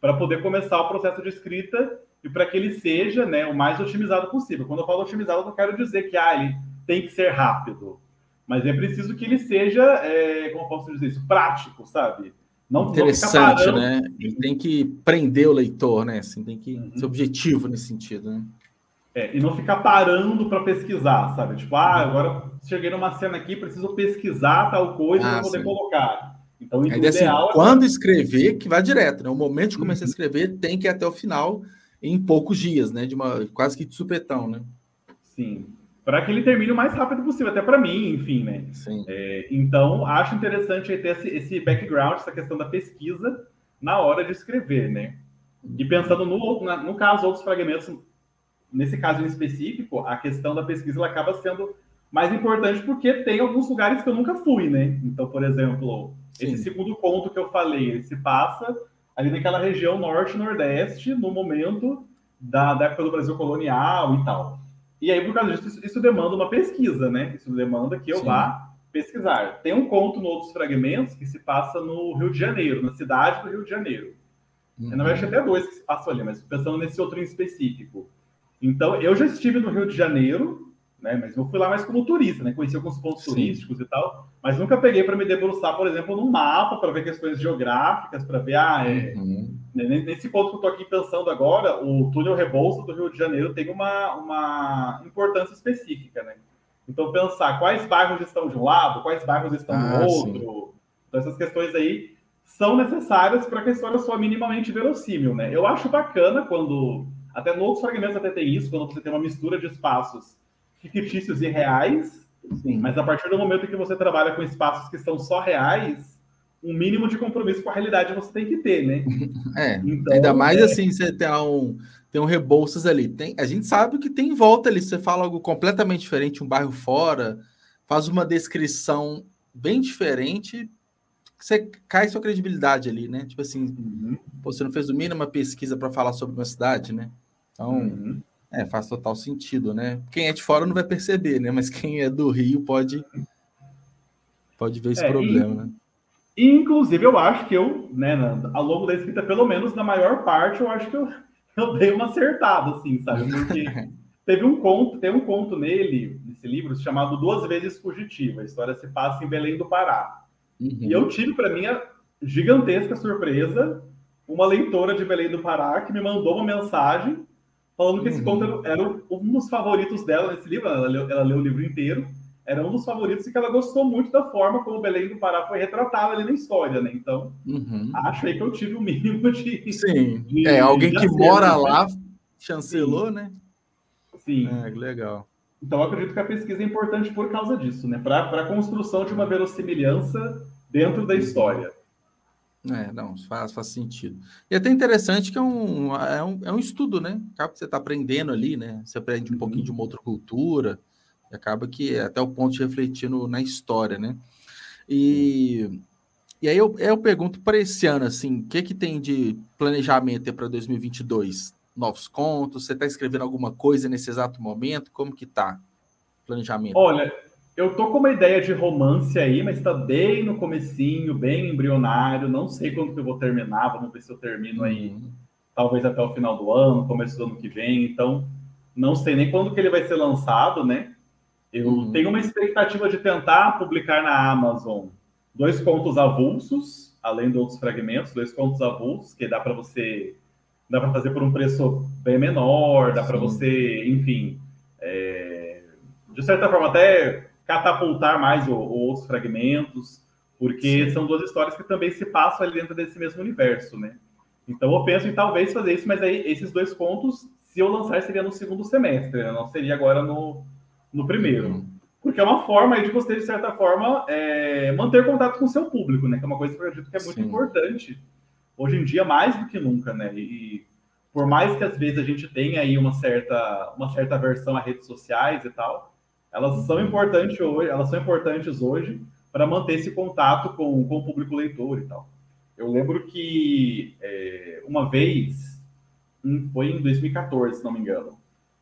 Para poder começar o processo de escrita e para que ele seja né, o mais otimizado possível. Quando eu falo otimizado, eu não quero dizer que ah, ele tem que ser rápido, mas é preciso que ele seja, é, como posso dizer isso, prático, sabe? Não, Interessante, não né? Ele tem que prender o leitor, né? Assim, tem que uhum. ser objetivo nesse sentido, né? É, e não ficar parando para pesquisar, sabe? Tipo, ah, agora cheguei numa cena aqui, preciso pesquisar tal coisa ah, para poder sim. colocar. Então, o ideal assim, é... quando escrever, que vá direto, né? O momento de começar uhum. a escrever tem que ir até o final em poucos dias, né? De uma quase que de supetão, né? Sim. Para que ele termine o mais rápido possível, até para mim, enfim, né? Sim. É, então, acho interessante ter esse, esse, background, essa questão da pesquisa na hora de escrever, né? E pensando no, na, no caso, outros fragmentos, nesse caso em específico, a questão da pesquisa ela acaba sendo mais importante porque tem alguns lugares que eu nunca fui, né? Então, por exemplo, Sim. esse segundo ponto que eu falei, ele se passa ali naquela região norte-nordeste, no momento da, da, época do Brasil colonial e tal. E aí, por causa disso, isso, demanda uma pesquisa, né? Isso demanda que eu Sim. vá pesquisar. Tem um conto no Outros Fragmentos que se passa no Rio de Janeiro, na cidade do Rio de Janeiro. Uhum. Na verdade, até dois que se passam ali, mas pensando nesse outro em específico. Então, eu já estive no Rio de Janeiro, né? Mas eu fui lá mais como turista, né? Conheci alguns pontos Sim. turísticos e tal, mas nunca peguei para me debruçar, por exemplo, no mapa para ver questões geográficas, para ver, ah, é, uhum. Né, nesse ponto que eu estou aqui pensando agora, o túnel Rebouça do Rio de Janeiro tem uma, uma importância específica, né? Então, pensar quais bairros estão de um lado, quais bairros estão ah, do outro. Sim. Então, essas questões aí são necessárias para que a história soa minimamente verossímil, né? Eu acho bacana quando, até nos outros fragmentos até tem isso, quando você tem uma mistura de espaços fictícios e reais, Sim. mas a partir do momento que você trabalha com espaços que são só reais, um mínimo de compromisso com a realidade você tem que ter, né? É, então, ainda mais é... assim, você tem um, tem um Rebouças ali. Tem, a gente sabe que tem em volta ali, você fala algo completamente diferente, um bairro fora, faz uma descrição bem diferente, você cai sua credibilidade ali, né? Tipo assim, uhum. você não fez o mínimo uma pesquisa para falar sobre uma cidade, né? Então, uhum. É, faz total sentido, né? Quem é de fora não vai perceber, né? Mas quem é do Rio pode pode ver esse é, problema, e, né? Inclusive, eu acho que eu, né, ao longo da escrita, pelo menos na maior parte, eu acho que eu, eu dei uma acertada, assim, sabe? Porque teve um conto, tem um conto nele, nesse livro, chamado Duas Vezes Fugitiva. A história se passa em Belém do Pará. Uhum. E eu tive, para mim, a gigantesca surpresa, uma leitora de Belém do Pará que me mandou uma mensagem falando que esse conto uhum. era um dos favoritos dela nesse livro. Ela leu, ela leu o livro inteiro. Era um dos favoritos e que ela gostou muito da forma como o Belém do Pará foi retratado ali na história, né? Então, uhum. acho aí que eu tive o mínimo de. Sim. De, é, alguém que mora lá chancelou, Sim. né? Sim. É, legal. Então, eu acredito que a pesquisa é importante por causa disso, né? Para a construção de uma verossimilhança dentro da história. É, não, faz, faz sentido. E é até interessante que é um, é um, é um estudo, né? Acaba que você está aprendendo ali, né? Você aprende um pouquinho uhum. de uma outra cultura, e acaba que é até o ponto de refletir no, na história, né? E, e aí eu, eu pergunto para esse ano, assim, o que, que tem de planejamento para 2022? Novos contos? Você está escrevendo alguma coisa nesse exato momento? Como que tá planejamento? Olha, eu tô com uma ideia de romance aí, mas está bem no comecinho, bem embrionário. Não sei quando que eu vou terminar. Vamos ver se eu termino aí, uhum. talvez até o final do ano, começo do ano que vem. Então, não sei nem quando que ele vai ser lançado, né? Eu uhum. tenho uma expectativa de tentar publicar na Amazon dois contos avulsos, além de outros fragmentos, dois contos avulsos que dá para você dá para fazer por um preço bem menor, dá para você, enfim, é, de certa forma até catapultar mais o, outros fragmentos, porque Sim. são duas histórias que também se passam ali dentro desse mesmo universo, né? Então eu penso em talvez fazer isso, mas aí esses dois contos, se eu lançar, seria no segundo semestre, né? não seria agora no, no primeiro. Uhum. Porque é uma forma de você, de certa forma, é, manter contato com o seu público, né? Que é uma coisa que eu acredito que é muito Sim. importante. Hoje em dia, mais do que nunca, né? E por mais que às vezes a gente tenha aí uma certa, uma certa aversão a redes sociais e tal, elas são importantes hoje, elas são importantes hoje para manter esse contato com, com o público leitor e tal. Eu lembro que é, uma vez, foi em 2014, se não me engano,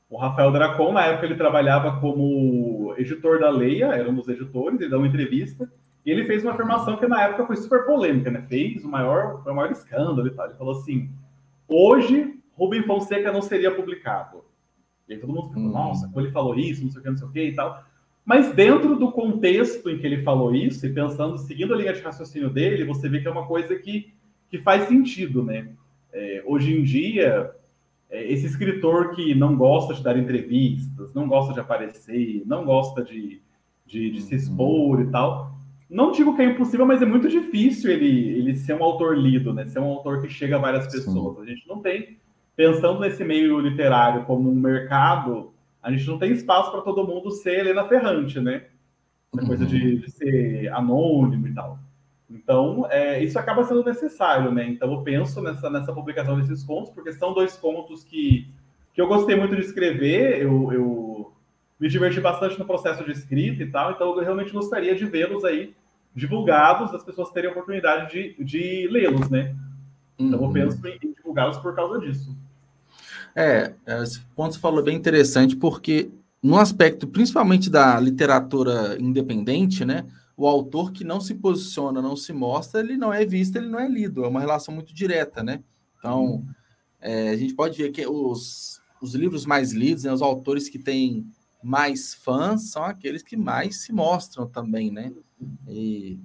o Rafael Dracon, na época, ele trabalhava como editor da Leia, era um dos editores, ele deu uma entrevista, e ele fez uma afirmação que na época foi super polêmica, né? Fez o maior, o maior escândalo e tal. Ele falou assim: hoje Rubem Fonseca não seria publicado. E aí todo mundo fica, hum. nossa, como ele falou isso, não sei o que, não sei o que e tal. Mas dentro do contexto em que ele falou isso, e pensando, seguindo a linha de raciocínio dele, você vê que é uma coisa que, que faz sentido, né? É, hoje em dia, é, esse escritor que não gosta de dar entrevistas, não gosta de aparecer, não gosta de, de, de se uhum. expor e tal, não digo que é impossível, mas é muito difícil ele, ele ser um autor lido, né? Ser um autor que chega a várias pessoas. Sim. A gente não tem pensando nesse meio literário como um mercado, a gente não tem espaço para todo mundo ser Helena Ferrante, né? Essa uhum. coisa de, de, ser anônimo e tal. Então, é, isso acaba sendo necessário, né? Então, eu penso nessa, nessa publicação desses contos, porque são dois contos que, que eu gostei muito de escrever, eu, eu me diverti bastante no processo de escrita e tal, então eu realmente gostaria de vê-los aí divulgados, as pessoas terem a oportunidade de, de lê-los, né? Então, uhum. eu penso em divulgá-los por causa disso. É, esse ponto você falou bem interessante, porque no aspecto principalmente da literatura independente, né? O autor que não se posiciona, não se mostra, ele não é visto, ele não é lido. É uma relação muito direta, né? Então, é, a gente pode ver que os, os livros mais lidos, né, os autores que têm mais fãs, são aqueles que mais se mostram também, né? E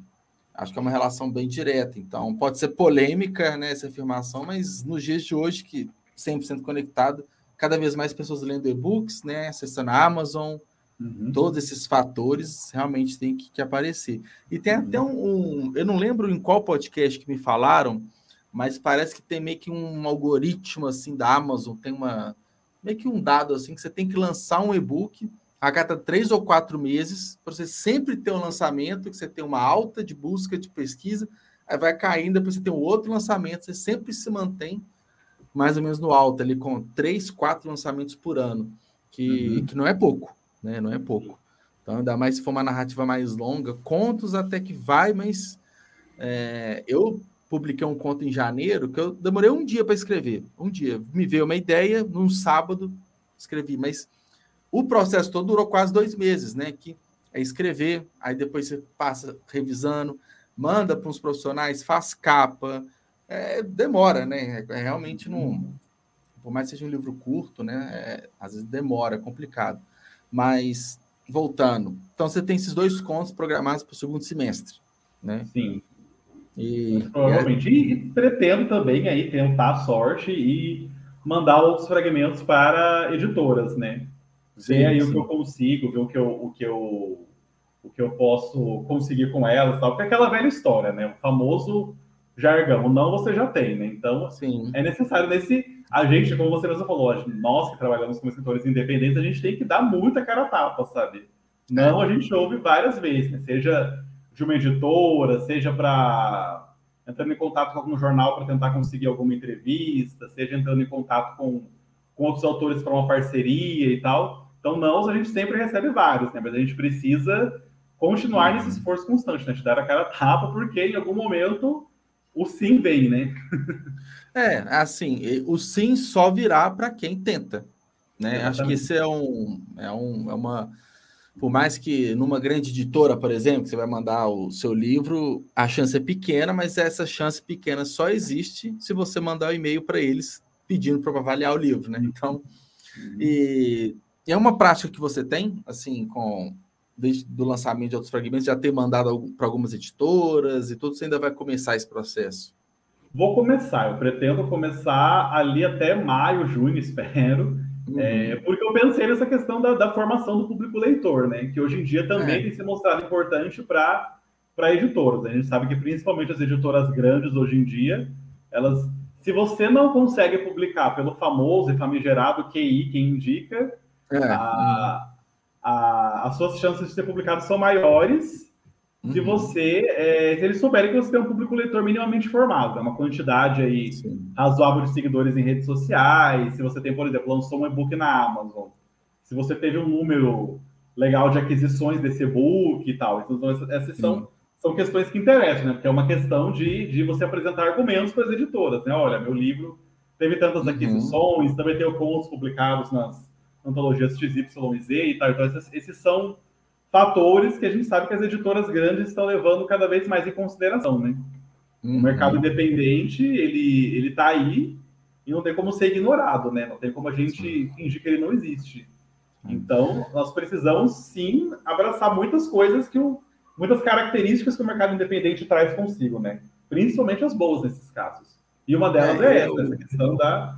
acho que é uma relação bem direta. Então, pode ser polêmica né, essa afirmação, mas nos dias de hoje, que 100% conectado, cada vez mais pessoas lendo e-books, né, acessando a Amazon, uhum. todos esses fatores realmente tem que, que aparecer. E tem uhum. até um, um, eu não lembro em qual podcast que me falaram, mas parece que tem meio que um algoritmo assim da Amazon, tem uma meio que um dado assim que você tem que lançar um e-book a cada três ou quatro meses para você sempre ter um lançamento, que você tem uma alta de busca de pesquisa, aí vai caindo, depois você tem um outro lançamento, você sempre se mantém mais ou menos no alto, ali com três, quatro lançamentos por ano, que, uhum. que não é pouco, né? Não é pouco. Então, ainda mais se for uma narrativa mais longa, contos até que vai, mas é, eu publiquei um conto em janeiro que eu demorei um dia para escrever. Um dia. Me veio uma ideia, num sábado, escrevi, mas o processo todo durou quase dois meses, né? Que é escrever, aí depois você passa revisando, manda para uns profissionais, faz capa, é, demora, né? É, realmente não. Por mais que seja um livro curto, né? É, às vezes demora, é complicado. Mas, voltando, então você tem esses dois contos programados para o segundo semestre, né? Sim. E, Provavelmente. E, e pretendo também aí tentar a sorte e mandar outros fragmentos para editoras, né? Sim, ver aí sim. o que eu consigo, ver o que eu, o que eu, o que eu posso conseguir com elas, tal, porque é aquela velha história, né? O famoso jargão. Não você já tem, né? Então, Sim. é necessário nesse. A gente, como você mesmo falou, nós que trabalhamos como escritores independentes, a gente tem que dar muita cara a tapa, sabe? Não, a gente ouve várias vezes, né? Seja de uma editora, seja para entrando em contato com algum jornal para tentar conseguir alguma entrevista, seja entrando em contato com, com outros autores para uma parceria e tal. Então, não, a gente sempre recebe vários, né? Mas a gente precisa continuar nesse esforço constante, né? De dar a cara a tapa, porque em algum momento o sim vem, né? é, assim, o sim só virá para quem tenta, né? Exatamente. Acho que isso é um, é um, é uma, por mais que numa grande editora, por exemplo, que você vai mandar o seu livro, a chance é pequena, mas essa chance pequena só existe se você mandar o um e-mail para eles pedindo para avaliar o livro, né? Então, e, e é uma prática que você tem, assim, com desde do lançamento de outros fragmentos, já ter mandado para algumas editoras e tudo, você ainda vai começar esse processo? Vou começar, eu pretendo começar ali até maio, junho, espero, uhum. é, porque eu pensei nessa questão da, da, formação do público leitor, né? Que hoje em dia também é. tem se mostrado importante para editoras. A gente sabe que principalmente as editoras grandes hoje em dia, elas, se você não consegue publicar pelo famoso e famigerado QI, quem indica, é. a, a, as suas chances de ser publicado são maiores uhum. se você, é, se eles souberem que você tem um público leitor minimamente formado, é uma quantidade aí Sim. razoável de seguidores em redes sociais, se você tem, por exemplo, lançou um e-book na Amazon, se você teve um número legal de aquisições desse e-book e tal. Então, essas são, são questões que interessam, né? Porque é uma questão de, de você apresentar argumentos para as editoras, né? Olha, meu livro teve tantas uhum. aquisições, uhum. também tem contos publicados nas, antologias XYZ e tal. Então, esses, esses, são fatores que a gente sabe que as editoras grandes estão levando cada vez mais em consideração, né? Uhum. O mercado independente, ele, ele tá aí e não tem como ser ignorado, né? Não tem como a gente fingir que ele não existe. Então, nós precisamos, sim, abraçar muitas coisas que o, muitas características que o mercado independente traz consigo, né? Principalmente as boas nesses casos. E uma delas é, é essa, eu... essa questão da,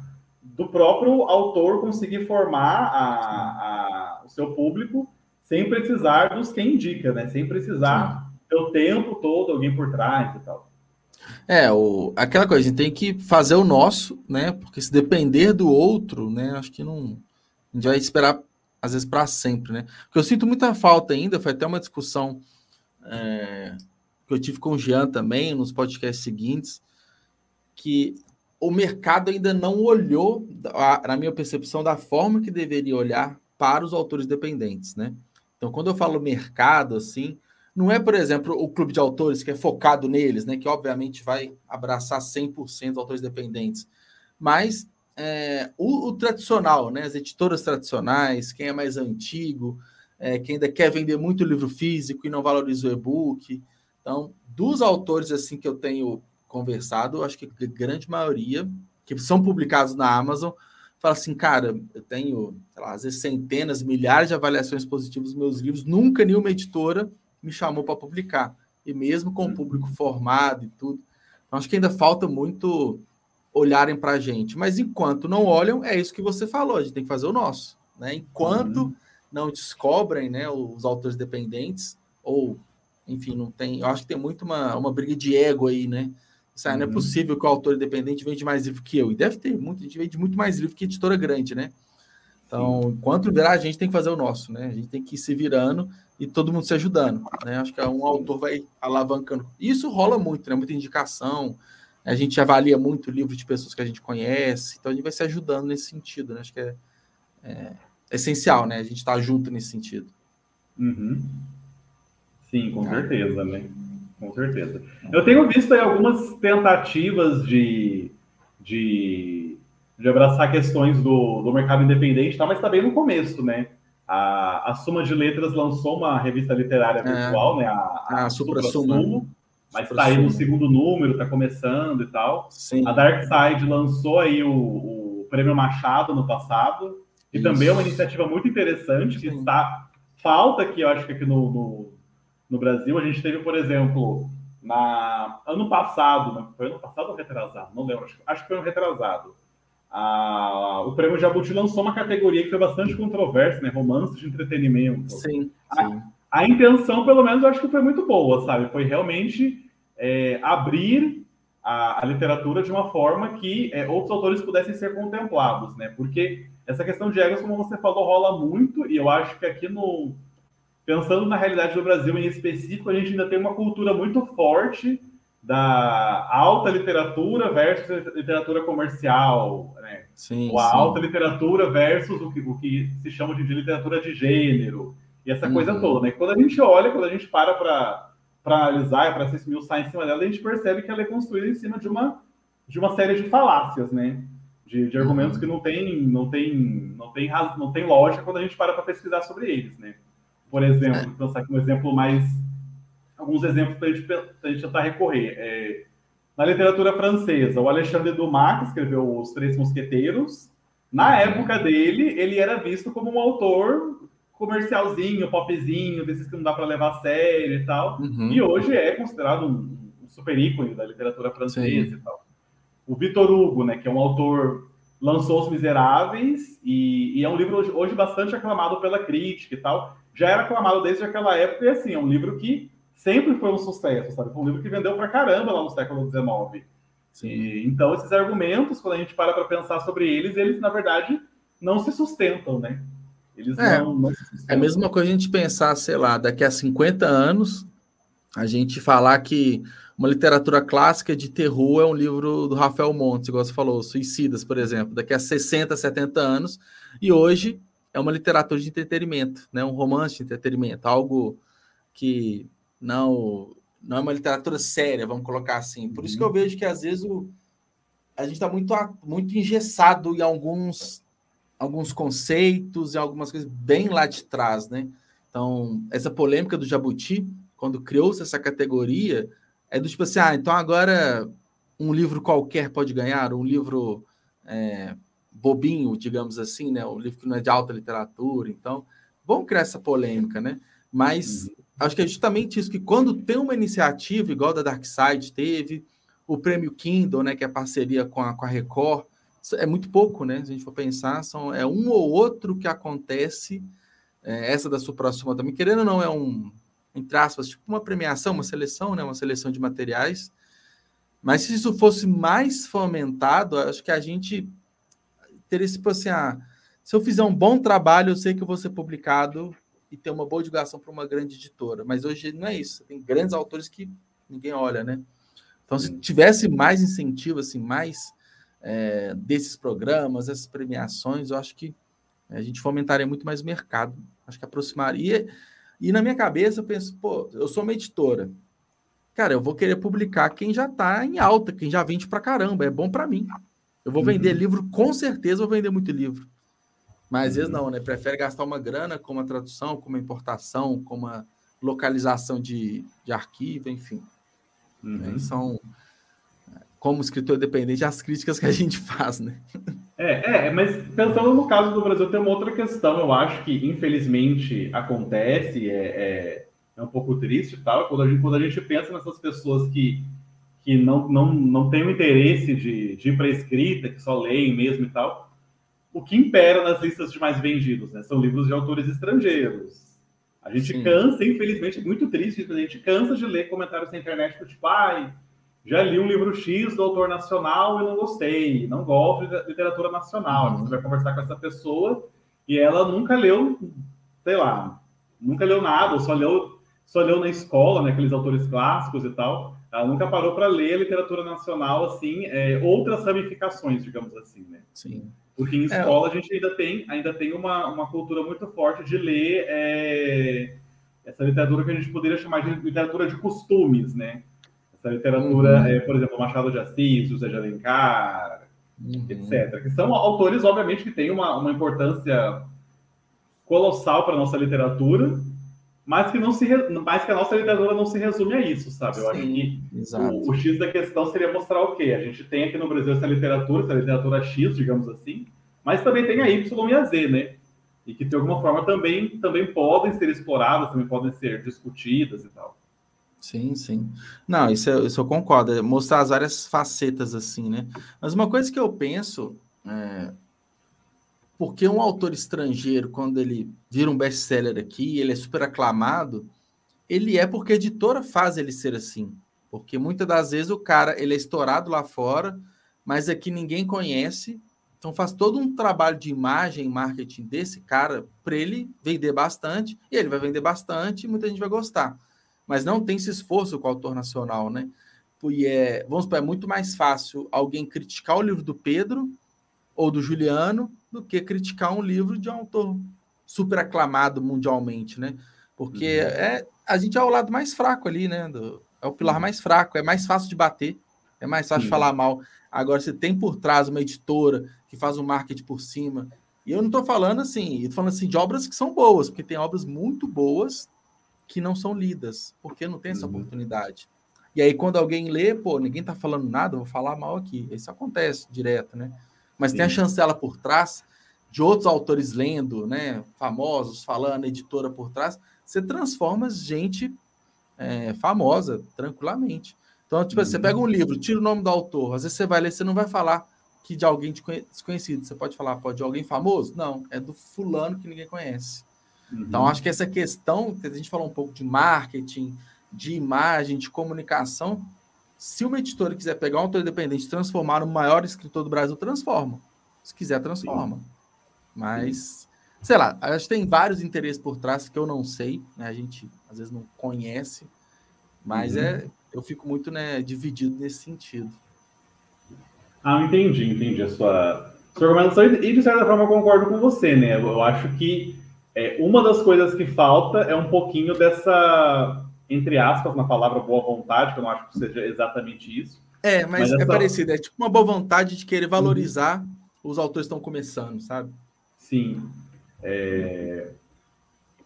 do próprio autor conseguir formar a, a, o seu público sem precisar dos quem indica, né? Sem precisar ter o tempo todo alguém por trás e tal. É, o, aquela coisa, a gente tem que fazer o nosso, né? Porque se depender do outro, né? Acho que não. A gente vai esperar, às vezes, para sempre, né? O que eu sinto muita falta ainda, foi até uma discussão é, que eu tive com o Jean também, nos podcasts seguintes, que o mercado ainda não olhou, na minha percepção, da forma que deveria olhar para os autores dependentes, né? Então, quando eu falo mercado, assim, não é, por exemplo, o clube de autores que é focado neles, né? Que obviamente vai abraçar 100% dos autores dependentes, mas é, o, o, tradicional, né? As editoras tradicionais, quem é mais antigo, é, quem ainda quer vender muito livro físico e não valoriza o e-book. Então, dos autores assim que eu tenho conversado, acho que a grande maioria que são publicados na Amazon fala assim, cara, eu tenho, sei lá, às vezes centenas, milhares de avaliações positivas nos meus livros, nunca nenhuma editora me chamou para publicar. E mesmo com o público formado e tudo. Então, acho que ainda falta muito olharem para a gente. Mas enquanto não olham, é isso que você falou, a gente tem que fazer o nosso. Né? Enquanto uhum. não descobrem né, os autores dependentes, ou, enfim, não tem. Eu acho que tem muito uma, uma briga de ego aí, né? Uhum. Não é uhum. possível que o autor independente vende mais livro que eu. E deve ter, muito, a gente vende muito mais livro que editora grande, né? Então, Sim. enquanto virar, a gente tem que fazer o nosso, né? A gente tem que ir se virando e todo mundo se ajudando, né? Acho que um autor vai alavancando. Isso rola muito, né? Muita indicação. A gente avalia muito livro de pessoas que a gente conhece, então a gente vai se ajudando nesse sentido, né? Acho que é, é essencial, né? A gente estar tá junto nesse sentido. Uhum. Sim, com tá. certeza, né? Com certeza. Eu tenho visto aí algumas tentativas de, de, de abraçar questões do, do mercado independente, tá? mas está bem no começo, né? A, a Suma de Letras lançou uma revista literária é. virtual, é, né? A, a, a Supra Sumo. Mas está aí no segundo número, está começando e tal. Sim. A Dark Side lançou aí o, o Prêmio Machado no passado, e Isso. também é uma iniciativa muito interessante, que Sim. está falta aqui, eu acho que aqui no, no, no, Brasil. A gente teve, por exemplo, na ano passado, né? foi ano passado ou retrasado? Não lembro, acho, acho que foi ano retrasado. A, o Prêmio Jabuti lançou uma categoria que foi bastante controversa, né? Romance de entretenimento. Sim, sim. A, a intenção, pelo menos, eu acho que foi muito boa, sabe? Foi realmente é, abrir a, a, literatura de uma forma que é, outros autores pudessem ser contemplados, né? Porque essa questão de egos, como você falou, rola muito, e eu acho que aqui no. Pensando na realidade do Brasil em específico, a gente ainda tem uma cultura muito forte da alta literatura versus literatura comercial, né? Sim, Ou a sim. alta literatura versus o que, o que se chama de, literatura de gênero, e essa uhum. coisa toda, né? Quando a gente olha, quando a gente para para para analisar, para se esmiuçar em cima dela, a gente percebe que ela é construída em cima de uma, de uma série de falácias, né? De, de argumentos uhum. que não tem, não tem, não tem, não tem lógica quando a gente para para pesquisar sobre eles, né? Por exemplo, é. pensar aqui um exemplo mais, alguns exemplos para a gente, a gente tentar recorrer. É, na literatura francesa, o Alexandre Dumas, que escreveu Os Três Mosqueteiros, na uhum. época dele, ele era visto como um autor comercialzinho, popzinho, desses que não dá para levar a sério e tal. Uhum. E hoje é considerado um, super ícone da literatura francesa Sim. e tal. O Vitor Hugo, né, que é um autor, lançou Os Miseráveis e, e, é um livro hoje, hoje bastante aclamado pela crítica e tal. Já era aclamado desde aquela época e assim, é um livro que sempre foi um sucesso, sabe? Foi um livro que vendeu pra caramba lá no século XIX. E, então, esses argumentos, quando a gente para para pensar sobre eles, eles, na verdade, não se sustentam, né? Eles é, não, não é a mesma coisa a gente pensar, sei lá, daqui a 50 anos, a gente falar que uma literatura clássica de terror é um livro do Rafael Montes, igual você falou, Suicidas, por exemplo, daqui a 60, 70 anos, e hoje é uma literatura de entretenimento, né? um romance de entretenimento, algo que não, não é uma literatura séria, vamos colocar assim. Por isso que eu uhum. vejo que às vezes o, a gente está muito, muito engessado em alguns alguns conceitos e algumas coisas bem lá de trás, né? Então, essa polêmica do Jabuti, quando criou-se essa categoria, é do tipo assim, ah, então agora um livro qualquer pode ganhar, um livro é, bobinho, digamos assim, né? Um livro que não é de alta literatura, então, vamos criar essa polêmica, né? Mas uhum. acho que é justamente isso, que quando tem uma iniciativa, igual da Dark Side teve, o prêmio Kindle, né, que é parceria com a, com a Record, é muito pouco, né? Se a gente for pensar, são, é um ou outro que acontece. É, essa da Supra-Suma também, querendo ou não, é um, entre aspas, tipo uma premiação, uma seleção, né? Uma seleção de materiais. Mas se isso fosse mais fomentado, acho que a gente teria tipo assim, ah, se eu fizer um bom trabalho, eu sei que eu vou ser publicado e ter uma boa divulgação para uma grande editora. Mas hoje não é isso. Tem grandes autores que ninguém olha, né? Então, se tivesse mais incentivo, assim, mais é, desses programas, essas premiações, eu acho que a gente fomentaria muito mais o mercado. Acho que aproximaria. E na minha cabeça eu penso, pô, eu sou uma editora. Cara, eu vou querer publicar quem já está em alta, quem já vende para caramba, é bom para mim. Eu vou vender uhum. livro, com certeza vou vender muito livro. Mas às vezes uhum. não, né? Prefere gastar uma grana com uma tradução, com uma importação, com uma localização de, de arquivo, enfim. Uhum. Né? São, como escritor independente, as críticas que a gente faz, né? É, é, mas pensando no caso do Brasil, tem uma outra questão, eu acho que infelizmente acontece, é, é, é um pouco triste e tal, quando a, gente, quando a gente pensa nessas pessoas que, que não, não, não têm o interesse de, de ir para a escrita, que só leem mesmo e tal, o que impera nas listas de mais vendidos, né? São livros de autores estrangeiros. A gente Sim. cansa, infelizmente, muito triste, a gente cansa de ler comentários na internet do tipo, ai, já li um livro X do autor nacional e não gostei, não gosto de literatura nacional. Uhum. Você vai conversar com essa pessoa e ela nunca leu, sei lá, nunca leu nada, ou só leu, só leu na escola, né, aqueles autores clássicos e tal. Ela nunca parou para ler a literatura nacional, assim, é, outras ramificações, digamos assim, né? Sim. Porque em é, escola é. a gente ainda tem, ainda tem uma, uma cultura muito forte de ler é, essa literatura que a gente poderia chamar de literatura de costumes, né? Essa literatura, uhum. é, por exemplo, Machado de Assis, José de Alencar, uhum. etc. Que são autores, obviamente, que têm uma, uma importância colossal para a nossa literatura, mas que, não se, mas que a nossa literatura não se resume a isso, sabe? Eu Sim, acho que o, o, X da questão seria mostrar o quê? A gente tem aqui no Brasil essa literatura, essa literatura X, digamos assim, mas também tem a Y e a Z, né? E que de alguma forma também, também podem ser exploradas, também podem ser discutidas e tal. Sim, sim. Não, isso, eu, isso eu concordo. É mostrar as várias facetas assim, né? Mas uma coisa que eu penso é, porque um autor estrangeiro, quando ele vira um best-seller aqui, ele é super aclamado, ele é porque a editora faz ele ser assim. Porque muitas das vezes o cara ele é estourado lá fora, mas aqui ninguém conhece. Então faz todo um trabalho de imagem, marketing desse cara para ele vender bastante, e ele vai vender bastante e muita gente vai gostar mas não tem esse esforço com o autor nacional, né? E é, vamos supor, é muito mais fácil alguém criticar o livro do Pedro ou do Juliano do que criticar um livro de um autor super aclamado mundialmente, né? Porque uhum. é, a gente é o lado mais fraco ali, né? Do, é o pilar uhum. mais fraco, é mais fácil de bater, é mais fácil uhum. de falar mal. Agora, você tem por trás uma editora que faz um marketing por cima. E eu não estou falando assim, eu tô falando assim de obras que são boas, porque tem obras muito boas que não são lidas, porque não tem essa uhum. oportunidade. E aí, quando alguém lê, pô, ninguém tá falando nada, vou falar mal aqui. Isso acontece direto, né? Mas Sim. tem a chancela por trás de outros autores lendo, né? Famosos falando, editora por trás. Você transforma gente é, famosa tranquilamente. Então, tipo, uhum. você pega um livro, tira o nome do autor, às vezes você vai ler, você não vai falar que de alguém desconhecido. Você pode falar, pode de alguém famoso? Não, é do fulano que ninguém conhece. Uhum. Então, acho que essa questão, que a gente falou um pouco de marketing, de imagem, de comunicação, se uma editora quiser pegar um autor independente e transformar no maior escritor do Brasil, transforma. Se quiser, transforma. Sim. Mas, Sim. sei lá, acho que tem vários interesses por trás que eu não sei, né? A gente às vezes não conhece, mas uhum. é, eu fico muito né, dividido nesse sentido. Ah, entendi, entendi a sua, sua argumentação e de certa forma eu concordo com você, né? Eu acho que é, uma das coisas que falta é um pouquinho dessa, entre aspas, na palavra boa vontade, que eu não acho que seja exatamente isso. É, mas, mas é essa... parecido, é tipo uma boa vontade de querer valorizar uhum. os autores que estão começando, sabe? Sim. É...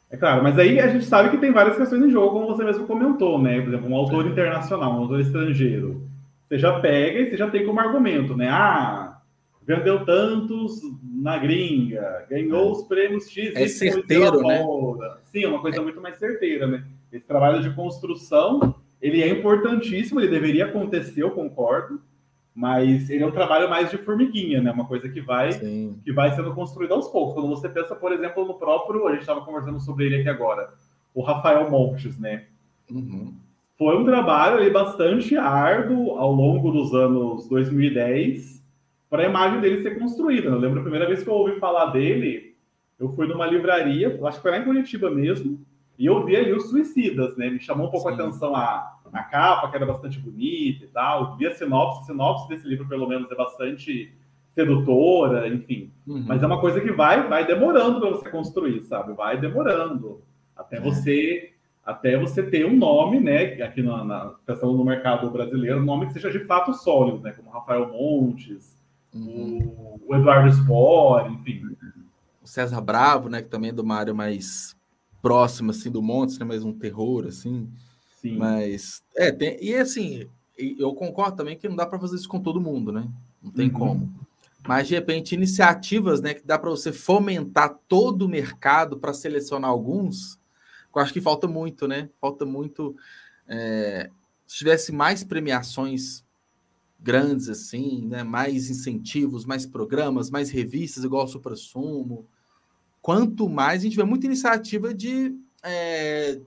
é... claro, mas aí a gente sabe que tem várias questões em jogo, como você mesmo comentou, né? Por exemplo, um autor internacional, um autor estrangeiro. Você já pega e você já tem como argumento, né? Ah, vendeu tantos na gringa, ganhou é. os prêmios X. É certeiro, né? Sim, é uma coisa é. muito mais certeira, né? Esse trabalho de construção, ele é importantíssimo, ele deveria acontecer, eu concordo, mas ele é um trabalho mais de formiguinha, né? Uma coisa que vai que vai sendo construída aos poucos. Quando você pensa, por exemplo, no próprio, a gente estava conversando sobre ele aqui agora, o Rafael Montes, né? Uhum. Foi um trabalho ali bastante árduo ao longo dos anos 2010 para a imagem dele ser construída. Eu lembro a primeira vez que eu ouvi falar dele, eu fui numa livraria, acho que foi lá em Curitiba mesmo, e eu vi ali os Suicidas, né? Me chamou um pouco Sim. a atenção a, a capa, que era bastante bonita e tal. Vi a sinopse, a sinopse desse livro, pelo menos, é bastante sedutora, enfim. Uhum. Mas é uma coisa que vai, vai demorando para você construir, sabe? Vai demorando até é. você até você ter um nome, né? Aqui na, na questão no mercado brasileiro, um nome que seja de fato sólido, né? Como Rafael Montes, uhum. o, o, Eduardo Spor, enfim. O César Bravo, né, que também é de uma área mais próxima, assim, do Montes, né, mais um terror, assim. Sim. Mas, é, tem, e assim, eu concordo também que não dá para fazer isso com todo mundo, né? Não tem uhum. como. Mas, de repente, iniciativas, né, que dá para você fomentar todo o mercado para selecionar alguns, eu acho que falta muito, né? Falta muito. É, se tivesse mais premiações grandes, assim, né? Mais incentivos, mais programas, mais revistas, igual o Supra Sumo. Quanto mais a gente vê muita iniciativa de, é,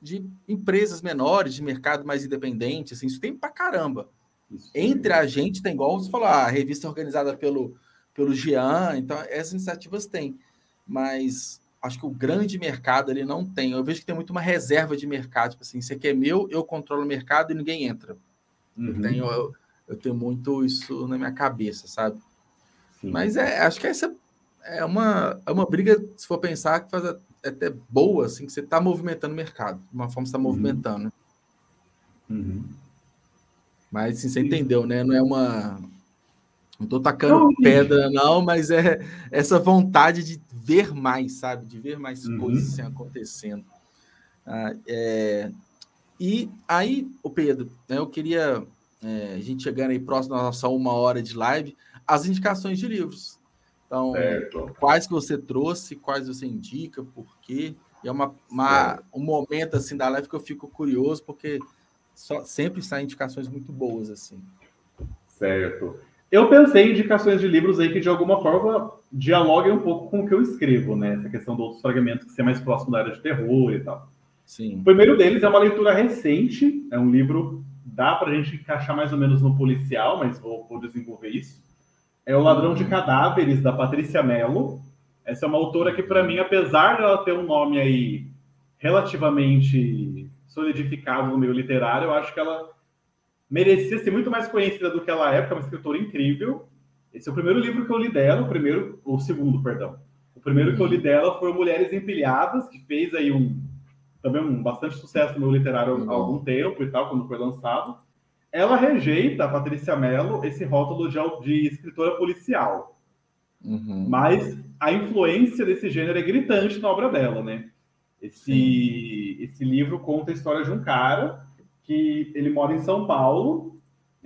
de empresas menores, de mercado mais independente, assim, isso tem pra caramba. Isso Entre a gente tem, igual você falou, a revista organizada pelo, pelo Jean, então essas iniciativas tem. Mas acho que o grande mercado ele não tem. Eu vejo que tem muito uma reserva de mercado. Tipo assim, isso aqui é meu, eu controlo o mercado e ninguém entra. Uhum. Eu, tenho, eu, eu, tenho muito isso na minha cabeça, sabe? Sim. Mas é, acho que essa é uma, é uma briga, se for pensar, que faz até boa, assim, que você está movimentando o mercado, de uma forma que você está uhum. movimentando. Uhum. Mas assim, você entendeu, né? Não é uma. Não estou tacando não, pedra, não, mas é essa vontade de ver mais, sabe? De ver mais uhum. coisas assim, acontecendo. Ah, é... E aí, o Pedro, né, eu queria, é, a gente chegando aí próximo da nossa uma hora de live, as indicações de livros. Então, certo. quais que você trouxe, quais você indica, por quê? E é uma, uma um momento assim da live que eu fico curioso, porque só, sempre saem indicações muito boas, assim. Certo. Eu pensei em indicações de livros aí que, de alguma forma, dialoguem um pouco com o que eu escrevo, né? Essa questão de outros fragmentos que ser mais próximo da área de terror e tal. Sim. O primeiro deles é uma leitura recente, é um livro, dá para a gente encaixar mais ou menos no policial, mas vou, vou desenvolver isso é O Ladrão de Cadáveres, da Patrícia Mello. Essa é uma autora que, para mim, apesar de ela ter um nome aí relativamente solidificado no meio literário, eu acho que ela merecia ser muito mais conhecida do que ela é, porque é uma escritora incrível. Esse é o primeiro livro que eu li dela, o primeiro, o segundo, perdão. O primeiro que eu li dela foi Mulheres Empilhadas, que fez aí um também um bastante sucesso no meu literário há algum tempo e tal, quando foi lançado. Ela rejeita, a Patrícia Mello, esse rótulo de, de escritora policial. Uhum. Mas a influência desse gênero é gritante na obra dela, né? Esse, esse livro conta a história de um cara que ele mora em São Paulo.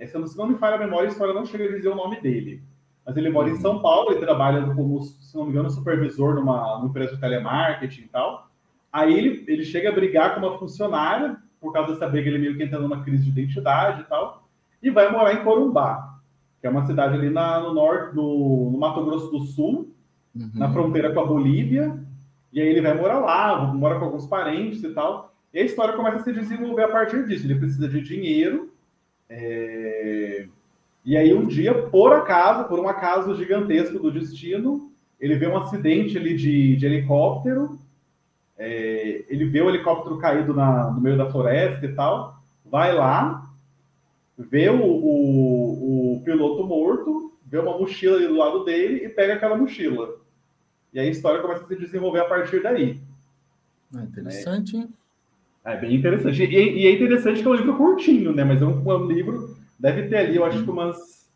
Se não me falha a memória, a história não chega a dizer o nome dele. Mas ele mora uhum. em São Paulo e trabalha como, se não me engano, supervisor numa, numa empresa de telemarketing e tal. Aí ele, ele chega a brigar com uma funcionária por causa dessa briga, ele meio que entra numa crise de identidade e tal, e vai morar em Corumbá, que é uma cidade ali na, no norte, no, no, Mato Grosso do Sul, uhum. na fronteira com a Bolívia, e aí ele vai morar lá, mora com alguns parentes e tal, e a história começa a se desenvolver a partir disso. Ele precisa de dinheiro, é... e aí um dia, por acaso, por um acaso gigantesco do destino, ele vê um acidente ali de, de helicóptero, é, ele vê o helicóptero caído na, no meio da floresta e tal, vai lá, vê o, o, o piloto morto, vê uma mochila ali do lado dele e pega aquela mochila. E aí a história começa a se desenvolver a partir daí. É interessante. É, é bem interessante. E, e, é interessante que é um livro curtinho, né? Mas é um, um livro, deve ter ali, eu acho que umas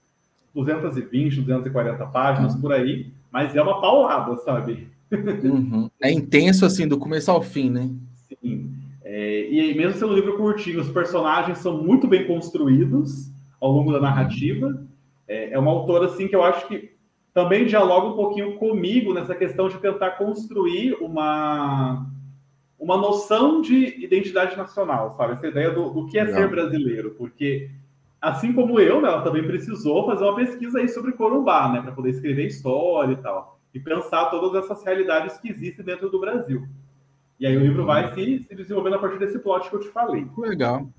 220, 240 páginas ah. por aí, mas é uma paulada, sabe? Uhum. É intenso assim, do começo ao fim, né? Sim. É, e mesmo sendo um livro curtinho, os personagens são muito bem construídos ao longo da narrativa. É, é uma autora assim que eu acho que também dialoga um pouquinho comigo nessa questão de tentar construir uma uma noção de identidade nacional, sabe? Essa ideia do, do que é ser brasileiro, porque assim como eu, né, ela também precisou fazer uma pesquisa aí sobre Corumbá, né, para poder escrever história e tal e pensar todas essas realidades que existem dentro do Brasil. E aí o livro vai se, se desenvolvendo a partir desse plot que eu te falei. Legal.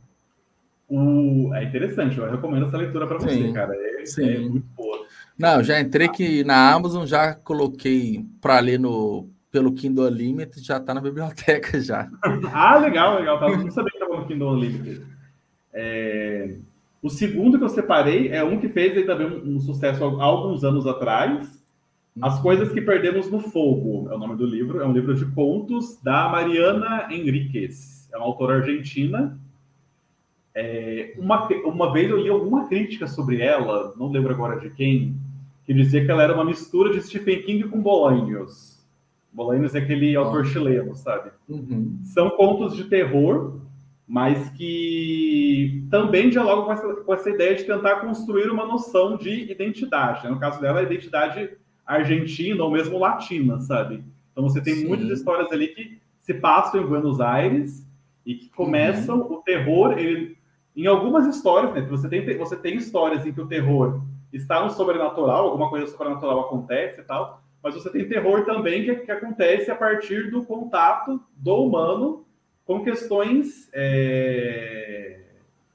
O, é interessante, eu recomendo essa leitura para você, cara. É, Sim. é muito boa. Não, já entrei aqui na Amazon, já coloquei para ler no pelo Kindle Unlimited, já está na biblioteca já. ah, legal, legal. Não sabia que estava no Kindle Unlimited. É... O segundo que eu separei é um que fez aí também um, um sucesso há alguns anos atrás, as Coisas que Perdemos no Fogo é o nome do livro. É um livro de contos da Mariana Henriquez. É uma autora argentina. É, uma, uma vez eu li alguma crítica sobre ela, não lembro agora de quem, que dizia que ela era uma mistura de Stephen King com Bolanhos. Bolanhos é aquele autor chileno, sabe? Uhum. São contos de terror, mas que também dialogam com essa, com essa ideia de tentar construir uma noção de identidade. Né? No caso dela, a identidade argentina ou mesmo latina, sabe? Então você tem Sim. muitas histórias ali que se passam em Buenos Aires e que começam uhum. o terror. Ele, em algumas histórias, né? Você tem, você tem histórias em que o terror está no sobrenatural, alguma coisa sobrenatural acontece e tal, mas você tem terror também que, que acontece a partir do contato do humano com questões é,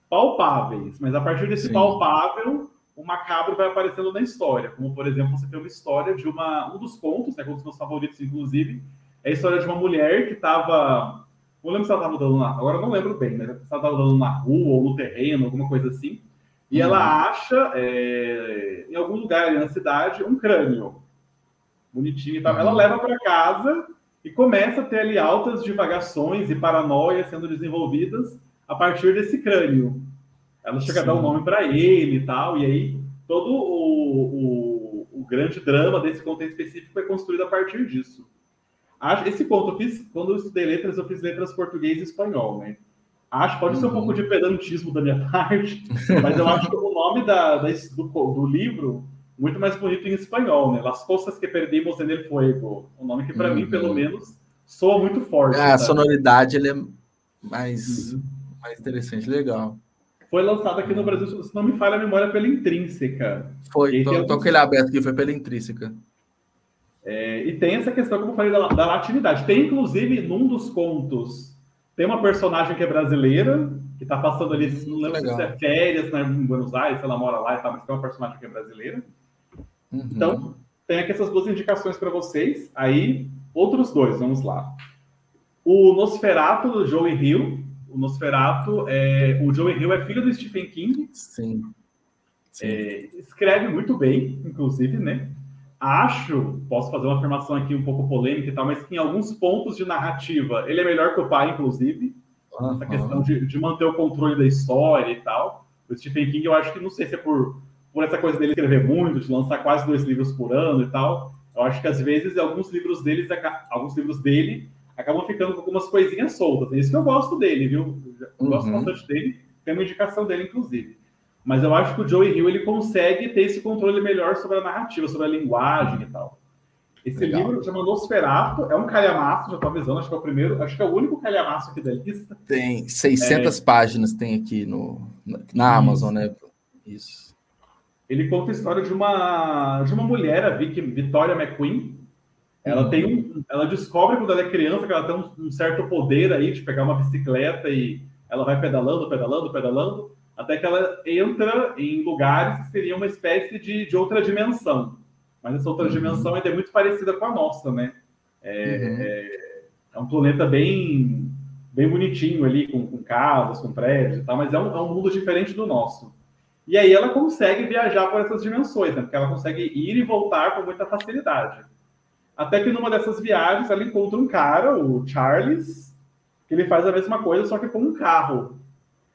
palpáveis, mas a partir desse Sim. palpável, o macabro vai aparecendo na história, como por exemplo, você tem uma história de uma um dos contos, né, um dos meus favoritos inclusive, é a história de uma mulher que estava não lembro se ela estava dando na. Agora não lembro bem, mas se ela estava dando na rua ou no terreno, alguma coisa assim. E ela uhum. acha, é, em algum lugar ali na cidade, um crânio. Bonitinho e tal. Uhum. Ela leva para casa e começa a ter ali altas divagações e paranoias sendo desenvolvidas a partir desse crânio. Ela chega Sim. a dar um nome para ele e tal, e aí todo o, o, o grande drama desse conto específico foi construído a partir disso. Esse ponto eu fiz, quando eu estudei letras, eu fiz letras português e espanhol, né? Acho, pode ser um pouco uhum. de pedantismo da minha parte, mas eu acho que o nome da, da do, do, livro muito mais bonito em espanhol, né? Las cosas que perdimos en el fuego. Um nome que para uhum. mim, pelo menos, soa muito forte. É, a sonoridade ele é mais, uhum. mais interessante, legal. Foi lançado aqui no Brasil, se não me falha a memória, pela Intrínseca. Foi, tô, tô com ele aberto aqui, foi pela Intrínseca. É, e tem essa questão, como eu falei, da, da, latinidade. Tem, inclusive, num dos contos, tem uma personagem que é brasileira, que está passando ali, não lembro se é férias né, em Buenos Aires, se ela mora lá e tal, mas tem uma personagem que é brasileira. Uhum. Então, tem aqui essas duas indicações para vocês. Aí, outros dois, vamos lá. O Nosferato, do Joey Hill. O Nosferato, é, o Joey Hill é filho do Stephen King. Sim. Sim. É, escreve muito bem, inclusive, né? acho, posso fazer uma afirmação aqui um pouco polêmica e tal, mas que em alguns pontos de narrativa ele é melhor que o pai, inclusive. Uhum. Essa questão de, de, manter o controle da história e tal. O Stephen King, eu acho que não sei se é por, por essa coisa dele escrever muito, de lançar quase dois livros por ano e tal. Eu acho que às vezes alguns livros deles, alguns livros dele acabam ficando com algumas coisinhas soltas. É isso que eu gosto dele, viu? Eu gosto uhum. bastante dele. Tem uma indicação dele, inclusive. Mas eu acho que o Joey Hill ele consegue ter esse controle melhor sobre a narrativa, sobre a linguagem e tal. Esse Legal. livro chama Nosferatu, é um calhamaço, já estou avisando, acho que é o primeiro, acho que é o único calhamaço aqui da lista. Tem 600 é... páginas, tem aqui no, na Amazon, né? Isso. Ele conta a história de uma, de uma mulher, a Vicky, Victoria McQueen. Ela uhum. tem um, ela descobre quando ela é criança que ela tem um, um certo poder aí de pegar uma bicicleta e ela vai pedalando, pedalando, pedalando até que ela entra em lugares que seriam uma espécie de, de outra dimensão. Mas essa outra uhum. dimensão ainda é muito parecida com a nossa, né? É, uhum. é, é, um planeta bem, bem bonitinho ali, com, com casas, com prédios e tal, mas é um, é um mundo diferente do nosso. E aí ela consegue viajar por essas dimensões, né? Porque ela consegue ir e voltar com muita facilidade. Até que numa dessas viagens ela encontra um cara, o Charles, que ele faz a mesma coisa, só que com um carro.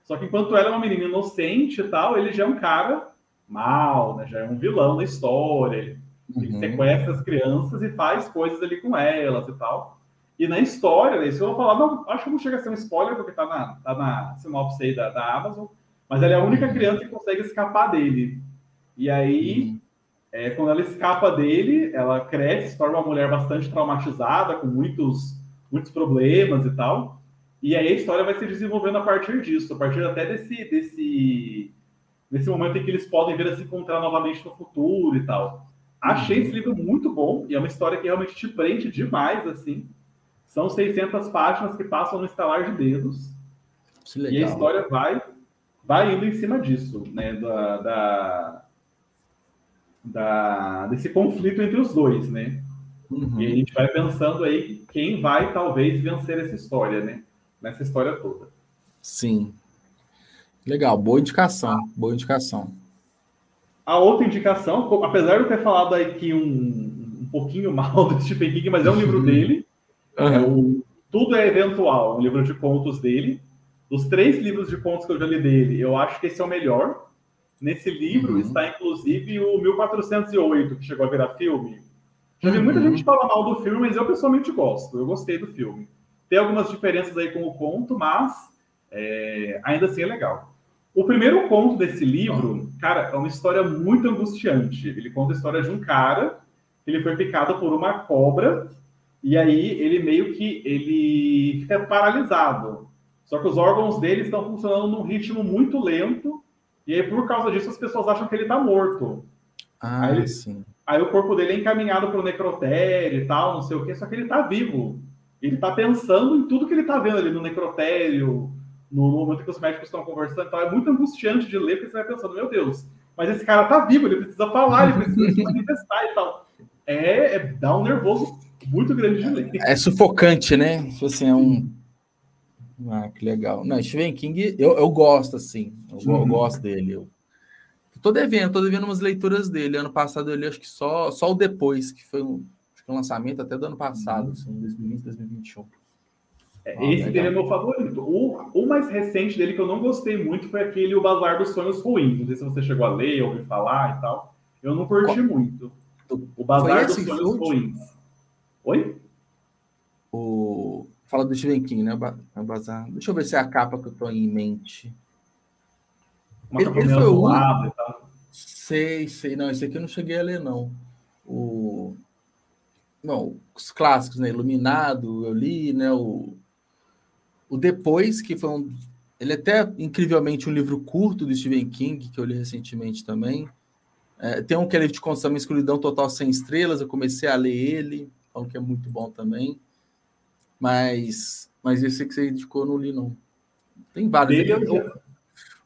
Só que enquanto ela é uma menina inocente e tal, ele já é um cara mal, né? Já é um vilão da história. Ele, uhum. ele sequestra as crianças e faz coisas ali com elas e tal. E na história, né, isso eu vou falar, não, acho que não chega a ser um spoiler, porque tá na, tá na sinopse aí da, da Amazon, mas ela é a única uhum. criança que consegue escapar dele. E aí, uhum. É, quando ela escapa dele, ela cresce, se torna uma mulher bastante traumatizada, com muitos, muitos problemas e tal. E aí a história vai se desenvolvendo a partir disso, a partir até desse, desse, desse momento em que eles podem vir a se encontrar novamente no futuro e tal. Achei uhum. esse livro muito bom e é uma história que realmente te prende demais, assim. São 600 páginas que passam no estalar de dedos. E a história vai, vai indo em cima disso, né? Da, da, da, desse conflito entre os dois, né? Uhum. E a gente vai pensando aí quem vai talvez vencer essa história, né? nessa história toda. Sim. Legal, boa indicação, boa indicação. A outra indicação, apesar de eu ter falado aqui um, um pouquinho mal do Stephen King, mas é um livro uhum. dele. Uhum. É o Tudo é Eventual, um livro de contos dele. Dos três livros de contos que eu já li dele, eu acho que esse é o melhor. Nesse livro uhum. está, inclusive, o 1408, que chegou a virar filme. Já vi muita uhum. gente falar mal do filme, mas eu pessoalmente gosto. Eu gostei do filme. Tem algumas diferenças aí com o conto, mas é, ainda assim é legal. O primeiro conto desse livro, cara, é uma história muito angustiante. Ele conta a história de um cara que ele foi picado por uma cobra e aí ele meio que ele fica paralisado. Só que os órgãos dele estão funcionando num ritmo muito lento e aí por causa disso as pessoas acham que ele está morto. Ah, aí, sim. Aí o corpo dele é encaminhado para o necrotério e tal, não sei o quê, só que ele está vivo. Ele está pensando em tudo que ele está vendo ali no necrotério, no momento que os médicos estão conversando. Então é muito angustiante de ler, porque você vai pensando, meu Deus, mas esse cara está vivo, ele precisa falar, ele precisa se manifestar e tal. É, é, dá um nervoso muito grande de ler. É sufocante, né? Tipo assim, é um. Ah, que legal. Não, Stephen King, eu, eu gosto, assim. Eu, uhum. eu gosto dele. Eu tô devendo, tô devendo umas leituras dele. Ano passado eu li, acho que só, só o depois, que foi um, um lançamento até do ano passado, uhum. assim, 2020, 2021. É, ah, esse legal. dele é meu favorito. O, o mais recente dele que eu não gostei muito foi aquele O Bazar dos Sonhos Ruins. Não sei se você chegou a ler, ouvir falar e tal. Eu não curti Qual? muito. O Bazar dos Sonhos Ruins. Oi? O... Fala do Stephen King, né? O Bazar. Deixa eu ver se é a capa que eu tô em mente. Uma ele, ele foi o lado Sei, sei. Não, esse aqui eu não cheguei a ler, não. O... Não, os clássicos, né? Iluminado, eu li, né? O, o Depois, que foi um. Ele é até incrivelmente um livro curto do Stephen King, que eu li recentemente também. É, tem um que é livro de contos também, Escuridão Total Sem Estrelas, eu comecei a ler ele, um que é muito bom também. Mas, mas esse que você indicou não li, não. Tem vários.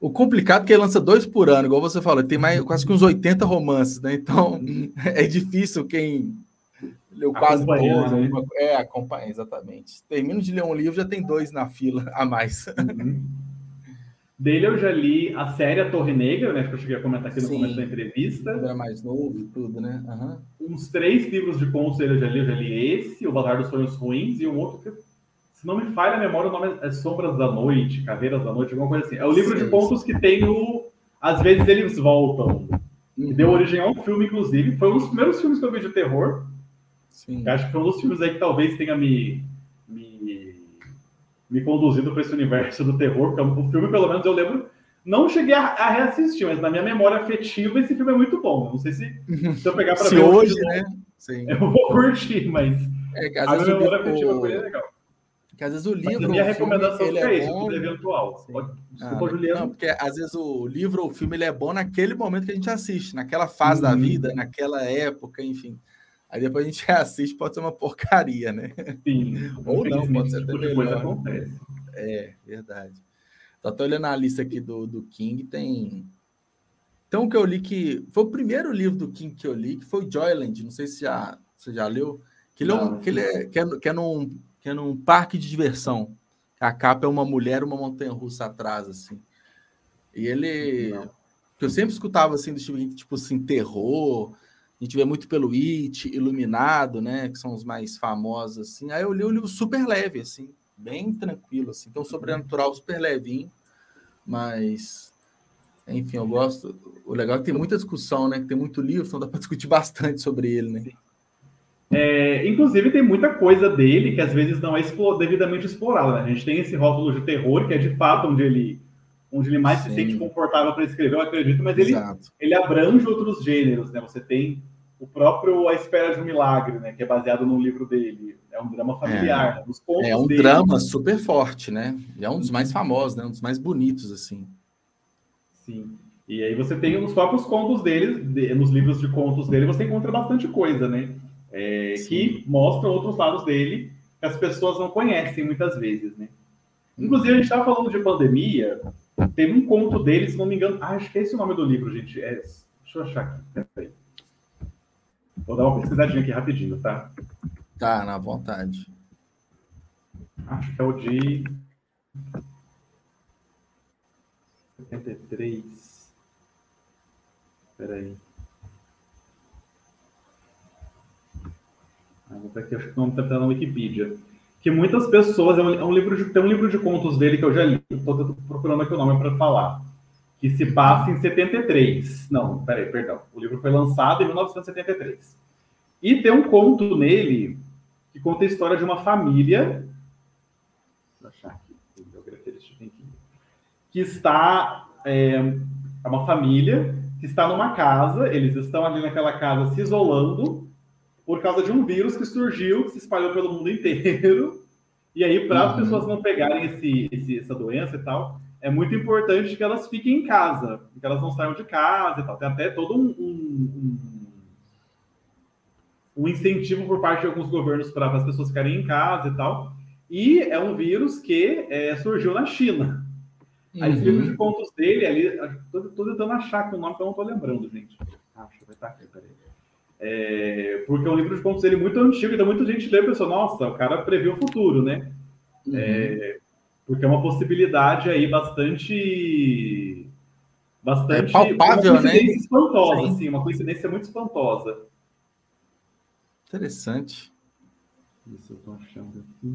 O, complicado é que ele lança dois por ano, igual você falou, tem mais quase que uns 80 romances, né? Então é difícil quem leu quase todos. Né? É, acompanha, exatamente. Termino de ler um livro, já tem dois na fila a mais. Uhum. Dele eu já li a série A Torre Negra, né? Que eu cheguei a comentar aqui no Sim. começo da entrevista. Era mais novo tudo, né? Uhum. Uns três livros de contos dele eu já li. Eu já li esse, O Bazar dos Sonhos Ruins, e um outro que, se não me falha a memória, o nome é Sombras da Noite, Caveiras da Noite, alguma coisa assim. É o livro Sim. de contos que tem o Às vezes Eles Voltam. Uhum. Deu origem a um filme, inclusive. Foi um dos primeiros filmes que eu vi de terror. Sim. Acho que foi um dos filmes aí que talvez tenha me, me me conduzindo para esse universo do terror, porque o filme, pelo menos, eu lembro. Não cheguei a, a, reassistir, mas na minha memória afetiva, esse filme é muito bom. Não sei se, se eu pegar para ver hoje, né? Sim. Eu vou curtir, mas é, que às a vezes minha memória afetiva o... foi legal. Que às vezes o livro. Mas a minha recomendação filme, é, é isso, eventual. Desculpa, ah, Juliano. Não, porque às vezes o livro ou o filme ele é bom naquele momento que a gente assiste, naquela fase da uhum. vida, naquela época, enfim. Aí depois a gente assiste, pode ser uma porcaria, né? Sim. Ou não, pode ser até tipo melhor. Acontece. É, verdade. Só tô olhando a lista aqui do, do King, tem. Então, o que eu li que. Foi o primeiro livro do King que eu li, que foi Joyland. Não sei se já, você já leu. Que ele, é, um, que ele é, que é, que é, num, que é num parque de diversão. A capa é uma mulher, uma montanha russa atrás, assim. E ele. Não. Que eu sempre escutava assim, do tipo, tipo assim, terror a gente vê muito pelo It, Iluminado, né? Que são os mais famosos, assim. Aí eu li o livro super leve, assim, bem tranquilo, assim. Então, sobrenatural super levinho, mas... Enfim, eu gosto... O legal é que tem muita discussão, né? Que tem muito livro, então dá para discutir bastante sobre ele, né? É, inclusive, tem muita coisa dele que às vezes não é devidamente explorada. Né? A gente tem esse rótulo de terror, que é de fato onde ele onde ele mais Sim. se sente confortável para escrever, eu acredito, mas ele, ele abrange outros gêneros, né? Você tem o próprio A Espera de um Milagre, né? Que é baseado no livro dele. É um drama familiar. É, né? é um dele, drama super forte, né? É um dos mais famosos, né? Um dos mais bonitos, assim. Sim. E aí você tem os próprios contos dele, de, nos livros de contos dele, você encontra bastante coisa, né? É, que mostram outros lados dele que as pessoas não conhecem muitas vezes, né? Inclusive, a gente estava falando de pandemia, Teve um conto dele, se não me engano. Ah, acho que é esse o nome do livro, gente. É... Deixa eu achar aqui. Peraí. Vou dar uma pesquisadinha aqui rapidinho, tá? Tá, na vontade. Acho que é o de. 73. Peraí. Ah, vou aqui, acho que o nome está na Wikipedia que muitas pessoas. É um, é um, livro de, tem um livro de contos dele que eu já li, estou procurando aqui o nome para falar. que se passa em 73. Não, peraí, perdão. O livro foi lançado em 1973. E tem um conto nele que conta a história de uma família. Vou achar aqui, que está. É, é uma família que está numa casa, eles estão ali naquela casa se isolando por causa de um vírus que surgiu, que se espalhou pelo mundo inteiro. E aí, para as uhum. pessoas não pegarem esse, esse, essa doença e tal, é muito importante que elas fiquem em casa, que elas não saiam de casa e tal. Tem até todo um, um, um, um incentivo por parte de alguns governos para as pessoas ficarem em casa e tal. E é um vírus que é, surgiu na China. Aí, esse livro de uhum. contos dele, ali, tô, tentando achar com o nome que eu não tô lembrando, gente. Ah, deixa eu ver, tá aqui, peraí. É, porque é um livro de contos dele muito antigo, então muita gente lê e pensa, nossa, o cara previu o futuro, né? Uhum. É, porque é uma possibilidade aí bastante. Bastante. É palpável, uma né? espantosa, Sim. assim, uma coincidência muito espantosa. Interessante. Isso eu tô achando aqui.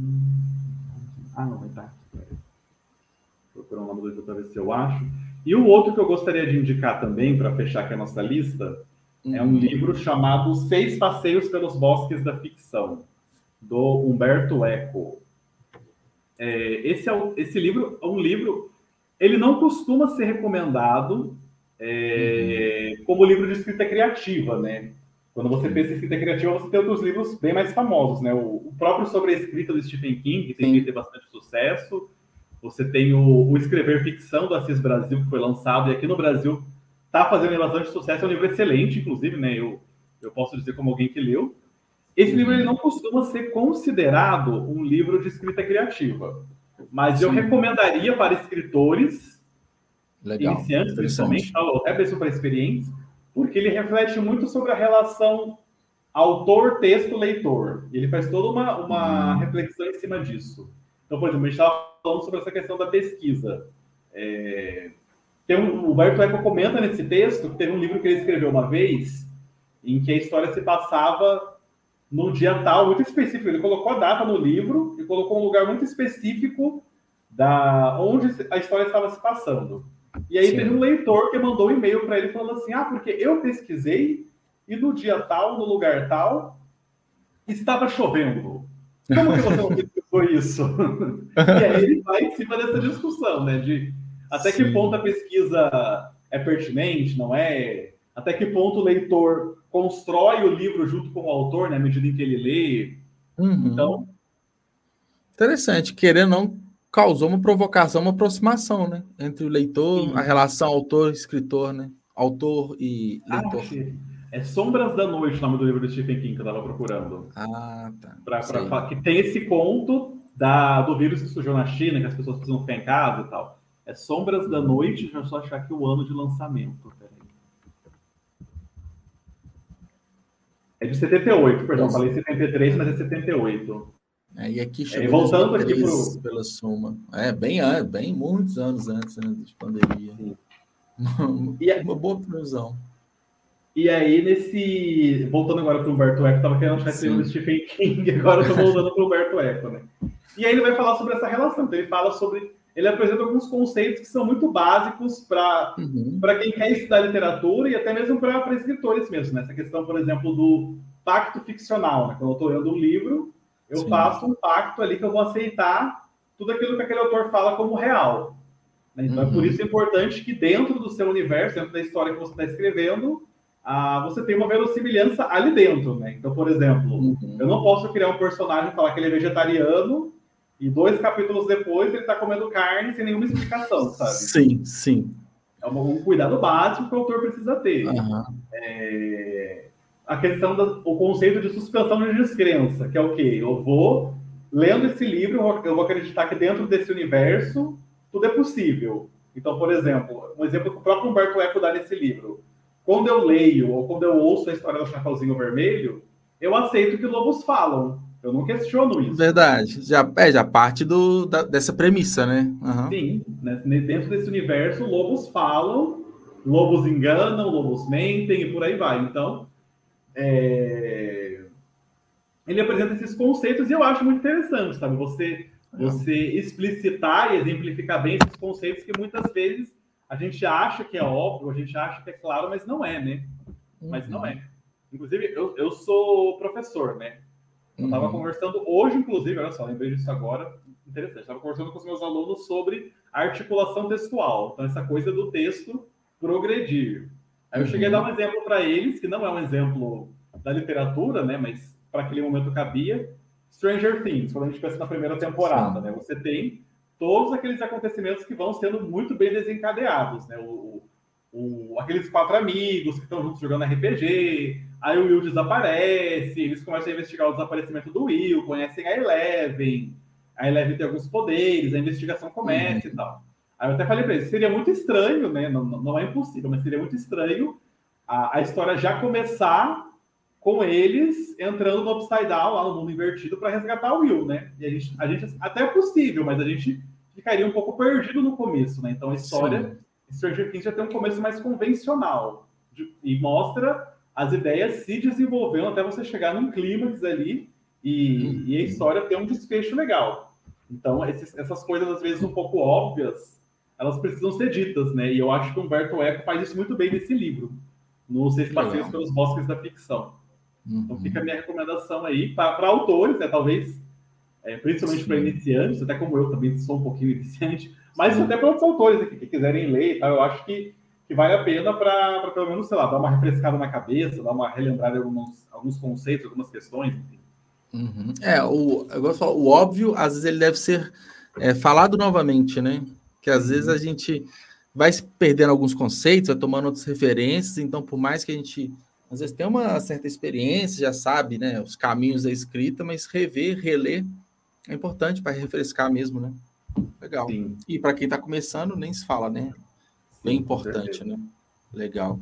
Ah, não, vai estar aqui procurar o nome do livro para ver se eu acho. E o outro que eu gostaria de indicar também, para fechar aqui a nossa lista, uhum. é um uhum. livro chamado Seis Passeios pelos Bosques da Ficção, do Humberto Eco. É, esse, é, esse livro é um livro, ele não costuma ser recomendado é, uhum. como livro de escrita criativa, né? Quando você pensa em escrita criativa, você tem outros livros bem mais famosos, né? O, próprio sobre a escrita do Stephen King, que tem ter bastante sucesso. Você tem o, o, Escrever Ficção do Assis Brasil, que foi lançado, e aqui no Brasil está fazendo bastante sucesso. É um livro excelente, inclusive, né? Eu, eu posso dizer como alguém que leu. Esse livro ele não costuma ser considerado um livro de escrita criativa, mas Sim. eu recomendaria para escritores, Legal. iniciantes principalmente, até pessoas para experientes, porque ele reflete muito sobre a relação autor-texto-leitor. Ele faz toda uma, uma hum. reflexão em cima disso. Então, por exemplo, a gente estava falando sobre essa questão da pesquisa. É, tem um, o Berto Eco comenta nesse texto que teve um livro que ele escreveu uma vez, em que a história se passava num dia tal, muito específico. Ele colocou a data no livro e colocou um lugar muito específico da onde a história estava se passando. E aí Sim. teve um leitor que mandou um e-mail para ele falando assim: Ah, porque eu pesquisei e no dia tal, no lugar tal, estava chovendo. Como que você não foi isso? e aí ele vai em cima dessa discussão, né? De até Sim. que ponto a pesquisa é pertinente, não é? Até que ponto o leitor constrói o livro junto com o autor, né, à medida em que ele lê. Uhum. Então. Interessante. Querendo não, causou uma provocação, uma aproximação, né? Entre o leitor, Sim. a relação autor-escritor, né? Autor e leitor. Ah, é Sombras da Noite, o nome do livro do Stephen King que eu estava procurando. Ah, tá. Pra, pra, que tem esse conto da, do vírus que surgiu na China, que as pessoas precisam ficar em casa e tal. É Sombras da Noite, deixa eu só achar aqui o ano de lançamento. É de 78, perdão, Nossa. falei 73, mas é 78. É, e aqui chegou é, voltando aqui pro... pela soma. É, bem, bem muitos anos antes né, de pandemia. Sim. e é... Uma boa previsão. E aí, nesse. Voltando agora para o Humberto Eco, estava querendo achar esse Stephen King, agora estou voltando para o Humberto Eco, né? E aí ele vai falar sobre essa relação. Então, ele fala sobre. Ele apresenta alguns conceitos que são muito básicos para uhum. quem quer estudar literatura e até mesmo para escritores mesmo. Né? Essa questão, por exemplo, do pacto ficcional. Né? Quando eu estou lendo um livro, eu Sim. faço um pacto ali que eu vou aceitar tudo aquilo que aquele autor fala como real. Né? Então, uhum. é por uhum. isso importante que dentro do seu universo, dentro da história que você está escrevendo, ah, você tem uma verossimilhança ali dentro, né? Então, por exemplo, uhum. eu não posso criar um personagem e falar que ele é vegetariano e dois capítulos depois ele está comendo carne sem nenhuma explicação, sabe? Sim, sim. É um, cuidado básico que o autor precisa ter. Uhum. É... A questão do conceito de suspensão de descrença, que é o quê? Eu vou, lendo esse livro, eu vou acreditar que dentro desse universo tudo é possível. Então, por exemplo, um exemplo que o próprio Humberto Eco dá nesse livro quando eu leio ou quando eu ouço a história do Chapeuzinho Vermelho, eu aceito que lobos falam. Eu não questiono isso. Verdade. Já, é, já parte do, da, dessa premissa, né? Uhum. Sim. Né? Dentro desse universo, lobos falam, lobos enganam, lobos mentem e por aí vai. Então, é... ele apresenta esses conceitos e eu acho muito interessante, sabe? Você, você explicitar e exemplificar bem esses conceitos que muitas vezes a gente acha que é óbvio, a gente acha que é claro, mas não é, né? Mas não é. Inclusive, eu, eu sou professor, né? Eu estava uhum. conversando hoje, inclusive, olha só, lembrei disso agora, interessante. Estava conversando com os meus alunos sobre articulação textual. Então, essa coisa do texto progredir. Aí eu cheguei a dar um uhum. exemplo para eles, que não é um exemplo da literatura, né? Mas para aquele momento cabia. Stranger Things, quando a gente pensa na primeira temporada, Sim. né? Você tem todos aqueles acontecimentos que vão sendo muito bem desencadeados, né? O, o, aqueles quatro amigos que estão juntos jogando RPG, aí o Will desaparece, eles começam a investigar o desaparecimento do Will, conhecem a Eleven, a Eleven tem alguns poderes, a investigação começa uhum. e tal. Aí eu até falei para eles, seria muito estranho, né? Não, não é impossível, mas seria muito estranho a, a história já começar com eles entrando no Upside Down, lá no mundo invertido, para resgatar o Will, né? E a gente, a gente, até é possível, mas a gente ficaria um pouco perdido no começo, né? Então a história, Sim. Stranger Things já tem um começo mais convencional de, e mostra as ideias se desenvolvendo até você chegar num clímax ali e, uhum. e a história ter um desfecho legal. Então esses, essas coisas às vezes um pouco óbvias, elas precisam ser ditas, né? E eu acho que o Humberto Eco faz isso muito bem nesse livro, no Seis Passeios pelos Bosques da Ficção. Uhum. Então fica a minha recomendação aí para autores, né? Talvez, é, principalmente para iniciantes, até como eu também sou um pouquinho iniciante, mas Sim. até para outros autores aqui que quiserem ler e tal, eu acho que, que vale a pena para pelo menos, sei lá, dar uma refrescada na cabeça, dar uma relembrada em alguns, alguns conceitos, algumas questões, enfim. Uhum. É, o, eu gosto falar, o óbvio, às vezes ele deve ser é, falado novamente, né? Que às uhum. vezes a gente vai perdendo alguns conceitos, vai tomando outras referências, então por mais que a gente às vezes tem uma certa experiência, já sabe, né, os caminhos da escrita, mas rever, reler é importante para refrescar mesmo, né? Legal. Sim. E para quem está começando, nem se fala, né? Bem importante, né? Legal.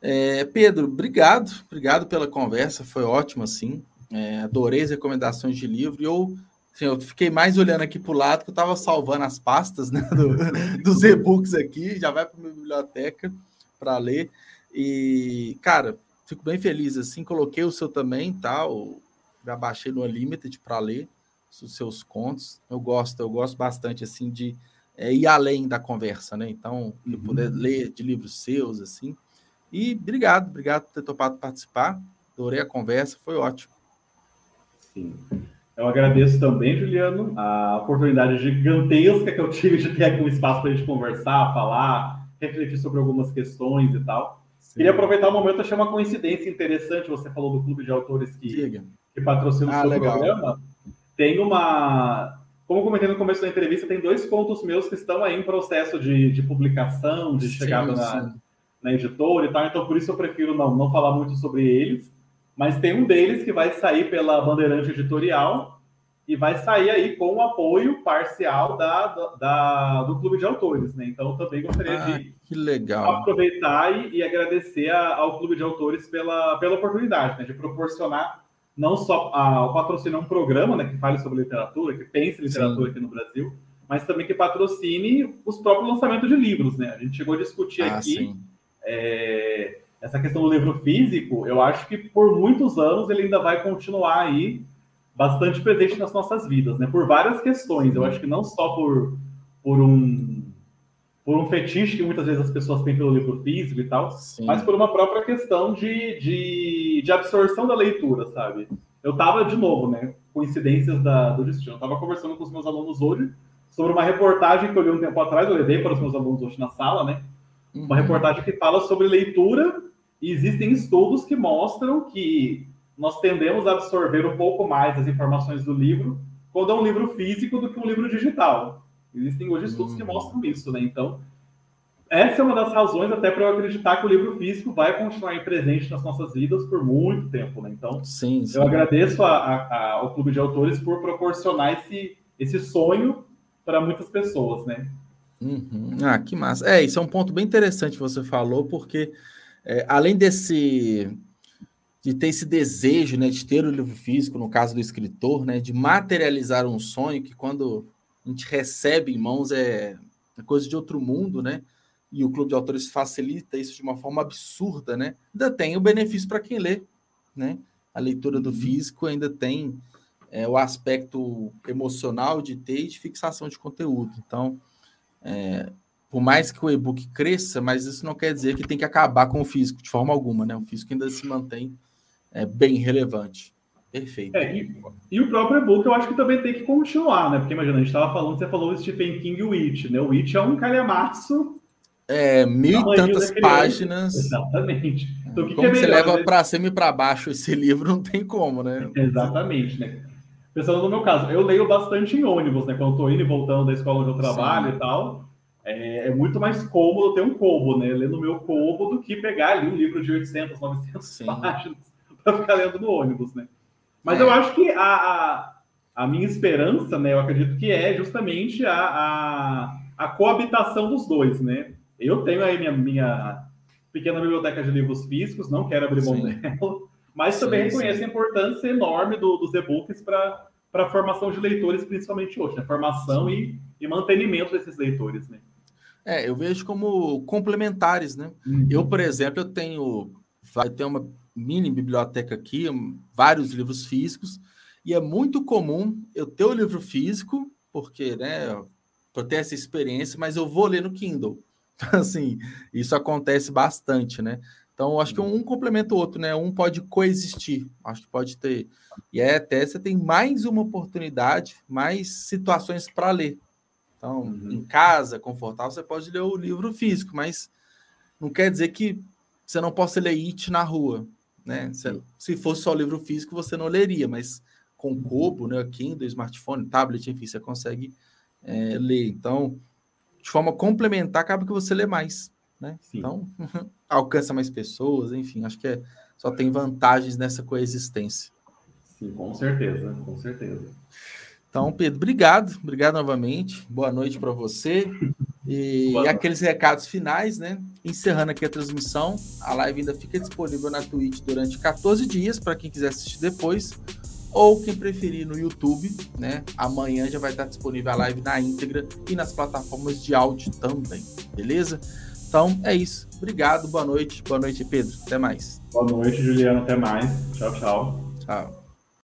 É, Pedro, obrigado, obrigado pela conversa, foi ótimo, assim. É, adorei as recomendações de livro e eu, assim, eu fiquei mais olhando aqui para o lado, que eu estava salvando as pastas né, do, dos e-books aqui, já vai para minha biblioteca para ler. E, cara, fico bem feliz assim. Coloquei o seu também. Tá? Já baixei no Unlimited para ler os seus contos. Eu gosto, eu gosto bastante assim de é, ir além da conversa, né? Então, uhum. poder ler de livros seus assim. E obrigado, obrigado por ter topado participar. Adorei a conversa, foi ótimo. Sim. Eu agradeço também, Juliano, a oportunidade gigantesca que eu tive de ter aqui um espaço para a gente conversar, falar, refletir sobre algumas questões e tal. Sim. Queria aproveitar o momento achei uma coincidência interessante. Você falou do clube de autores que, que patrocina o ah, seu legal. programa. Tem uma. Como comentei no começo da entrevista, tem dois contos meus que estão aí em processo de, de publicação, de sim, chegada na, na editora e tal. Então, por isso eu prefiro não, não falar muito sobre eles. Mas tem um deles que vai sair pela Bandeirante Editorial e vai sair aí com o apoio parcial da, da, do clube de autores, né? Então também gostaria ah, de aproveitar e, e agradecer a, ao clube de autores pela, pela oportunidade, né? De proporcionar não só a, patrocinar um programa, né? Que fale sobre literatura, que pense literatura Sim. aqui no Brasil, mas também que patrocine os próprios lançamentos de livros, né? A gente chegou a discutir ah, aqui é, essa questão do livro físico. Eu acho que por muitos anos ele ainda vai continuar aí bastante presente nas nossas vidas, né? Por várias questões. Eu acho que não só por, por um por um fetiche que muitas vezes as pessoas têm pelo livro físico e tal, Sim. mas por uma própria questão de, de, de, absorção da leitura, sabe? Eu tava, de novo, né? Coincidências da, do destino. Eu tava conversando com os meus alunos hoje sobre uma reportagem que eu li um tempo atrás, eu levei para os meus alunos hoje na sala, né? Uma uhum. reportagem que fala sobre leitura e existem estudos que mostram que nós tendemos a absorver um pouco mais as informações do livro quando é um livro físico do que um livro digital. Existem hoje estudos que hum. mostram isso, né? Então, essa é uma das razões até para eu acreditar que o livro físico vai continuar presente nas nossas vidas por muito tempo, né? Então, sim, sim. eu agradeço a, a, ao Clube de Autores por proporcionar esse, esse sonho para muitas pessoas, né? Uhum. Ah, que massa. É, isso é um ponto bem interessante que você falou, porque é, além desse de ter esse desejo, né, de ter o livro físico, no caso do escritor, né, de materializar um sonho que quando a gente recebe em mãos é, é coisa de outro mundo, né? E o Clube de Autores facilita isso de uma forma absurda, né? Ainda tem o benefício para quem lê, né? A leitura do uhum. físico ainda tem é, o aspecto emocional de ter e de fixação de conteúdo. Então, é, por mais que o e-book cresça, mas isso não quer dizer que tem que acabar com o físico de forma alguma, né? O físico ainda se mantém é, bem relevante. Perfeito. É, e, e, o próprio e-book eu acho que também tem que continuar, né? Porque imagina, a gente estava falando, você falou o Stephen King e o It, né? O It é um calhamaço. É, mil e tantas páginas. Exatamente. Então, que como que é você leva né? para cima e para baixo esse livro, não tem como, né? Exatamente, né? Pensando no meu caso, eu leio bastante em ônibus, né? Quando eu tô indo e voltando da escola onde eu trabalho Sim. e tal. É, é, muito mais cômodo ter um combo, né? Ler no meu combo do que pegar ali um livro de 800, 900 Sim. páginas para ficar lendo no ônibus, né? Mas é. eu acho que a, a, a, minha esperança, né, eu acredito que é justamente a, a, a coabitação dos dois, né? Eu tenho aí minha, minha pequena biblioteca de livros físicos, não quero abrir mão dela, mas também sim, reconheço sim. a importância enorme do, dos e-books para a formação de leitores, principalmente hoje, né? Formação e, e mantenimento desses leitores, né? É, eu vejo como complementares, né? Uhum. Eu, por exemplo, eu tenho, vai ter uma mini biblioteca aqui, vários livros físicos, e é muito comum eu ter o livro físico, porque, né, para ter essa experiência, mas eu vou ler no Kindle. assim, isso acontece bastante, né? Então, acho que um complementa o outro, né? Um pode coexistir, acho que pode ter. E é até você tem mais uma oportunidade, mais situações para ler. Então, uhum. em casa, confortável, você pode ler o livro físico, mas não quer dizer que você não possa ler It na rua. Né? Se, se fosse só livro físico, você não leria, mas com Kobo, né, Kindle, smartphone, tablet, enfim, você consegue é, ler. Então, de forma complementar, acaba que você lê mais. Né? Então, alcança mais pessoas, enfim, acho que é, só tem vantagens nessa coexistência. Sim, com certeza, com certeza. Então, Pedro, obrigado, obrigado novamente. Boa noite para você. E, e, aqueles recados finais, né? Encerrando aqui a transmissão, a live ainda fica disponível na Twitch durante 14 dias para quem quiser assistir depois, ou quem preferir no YouTube, né? Amanhã já vai estar disponível a live na íntegra e nas plataformas de áudio também, beleza? Então é isso. Obrigado, boa noite. Boa noite, Pedro. Até mais. Boa noite, Juliano. Até mais. Tchau, tchau. Tchau.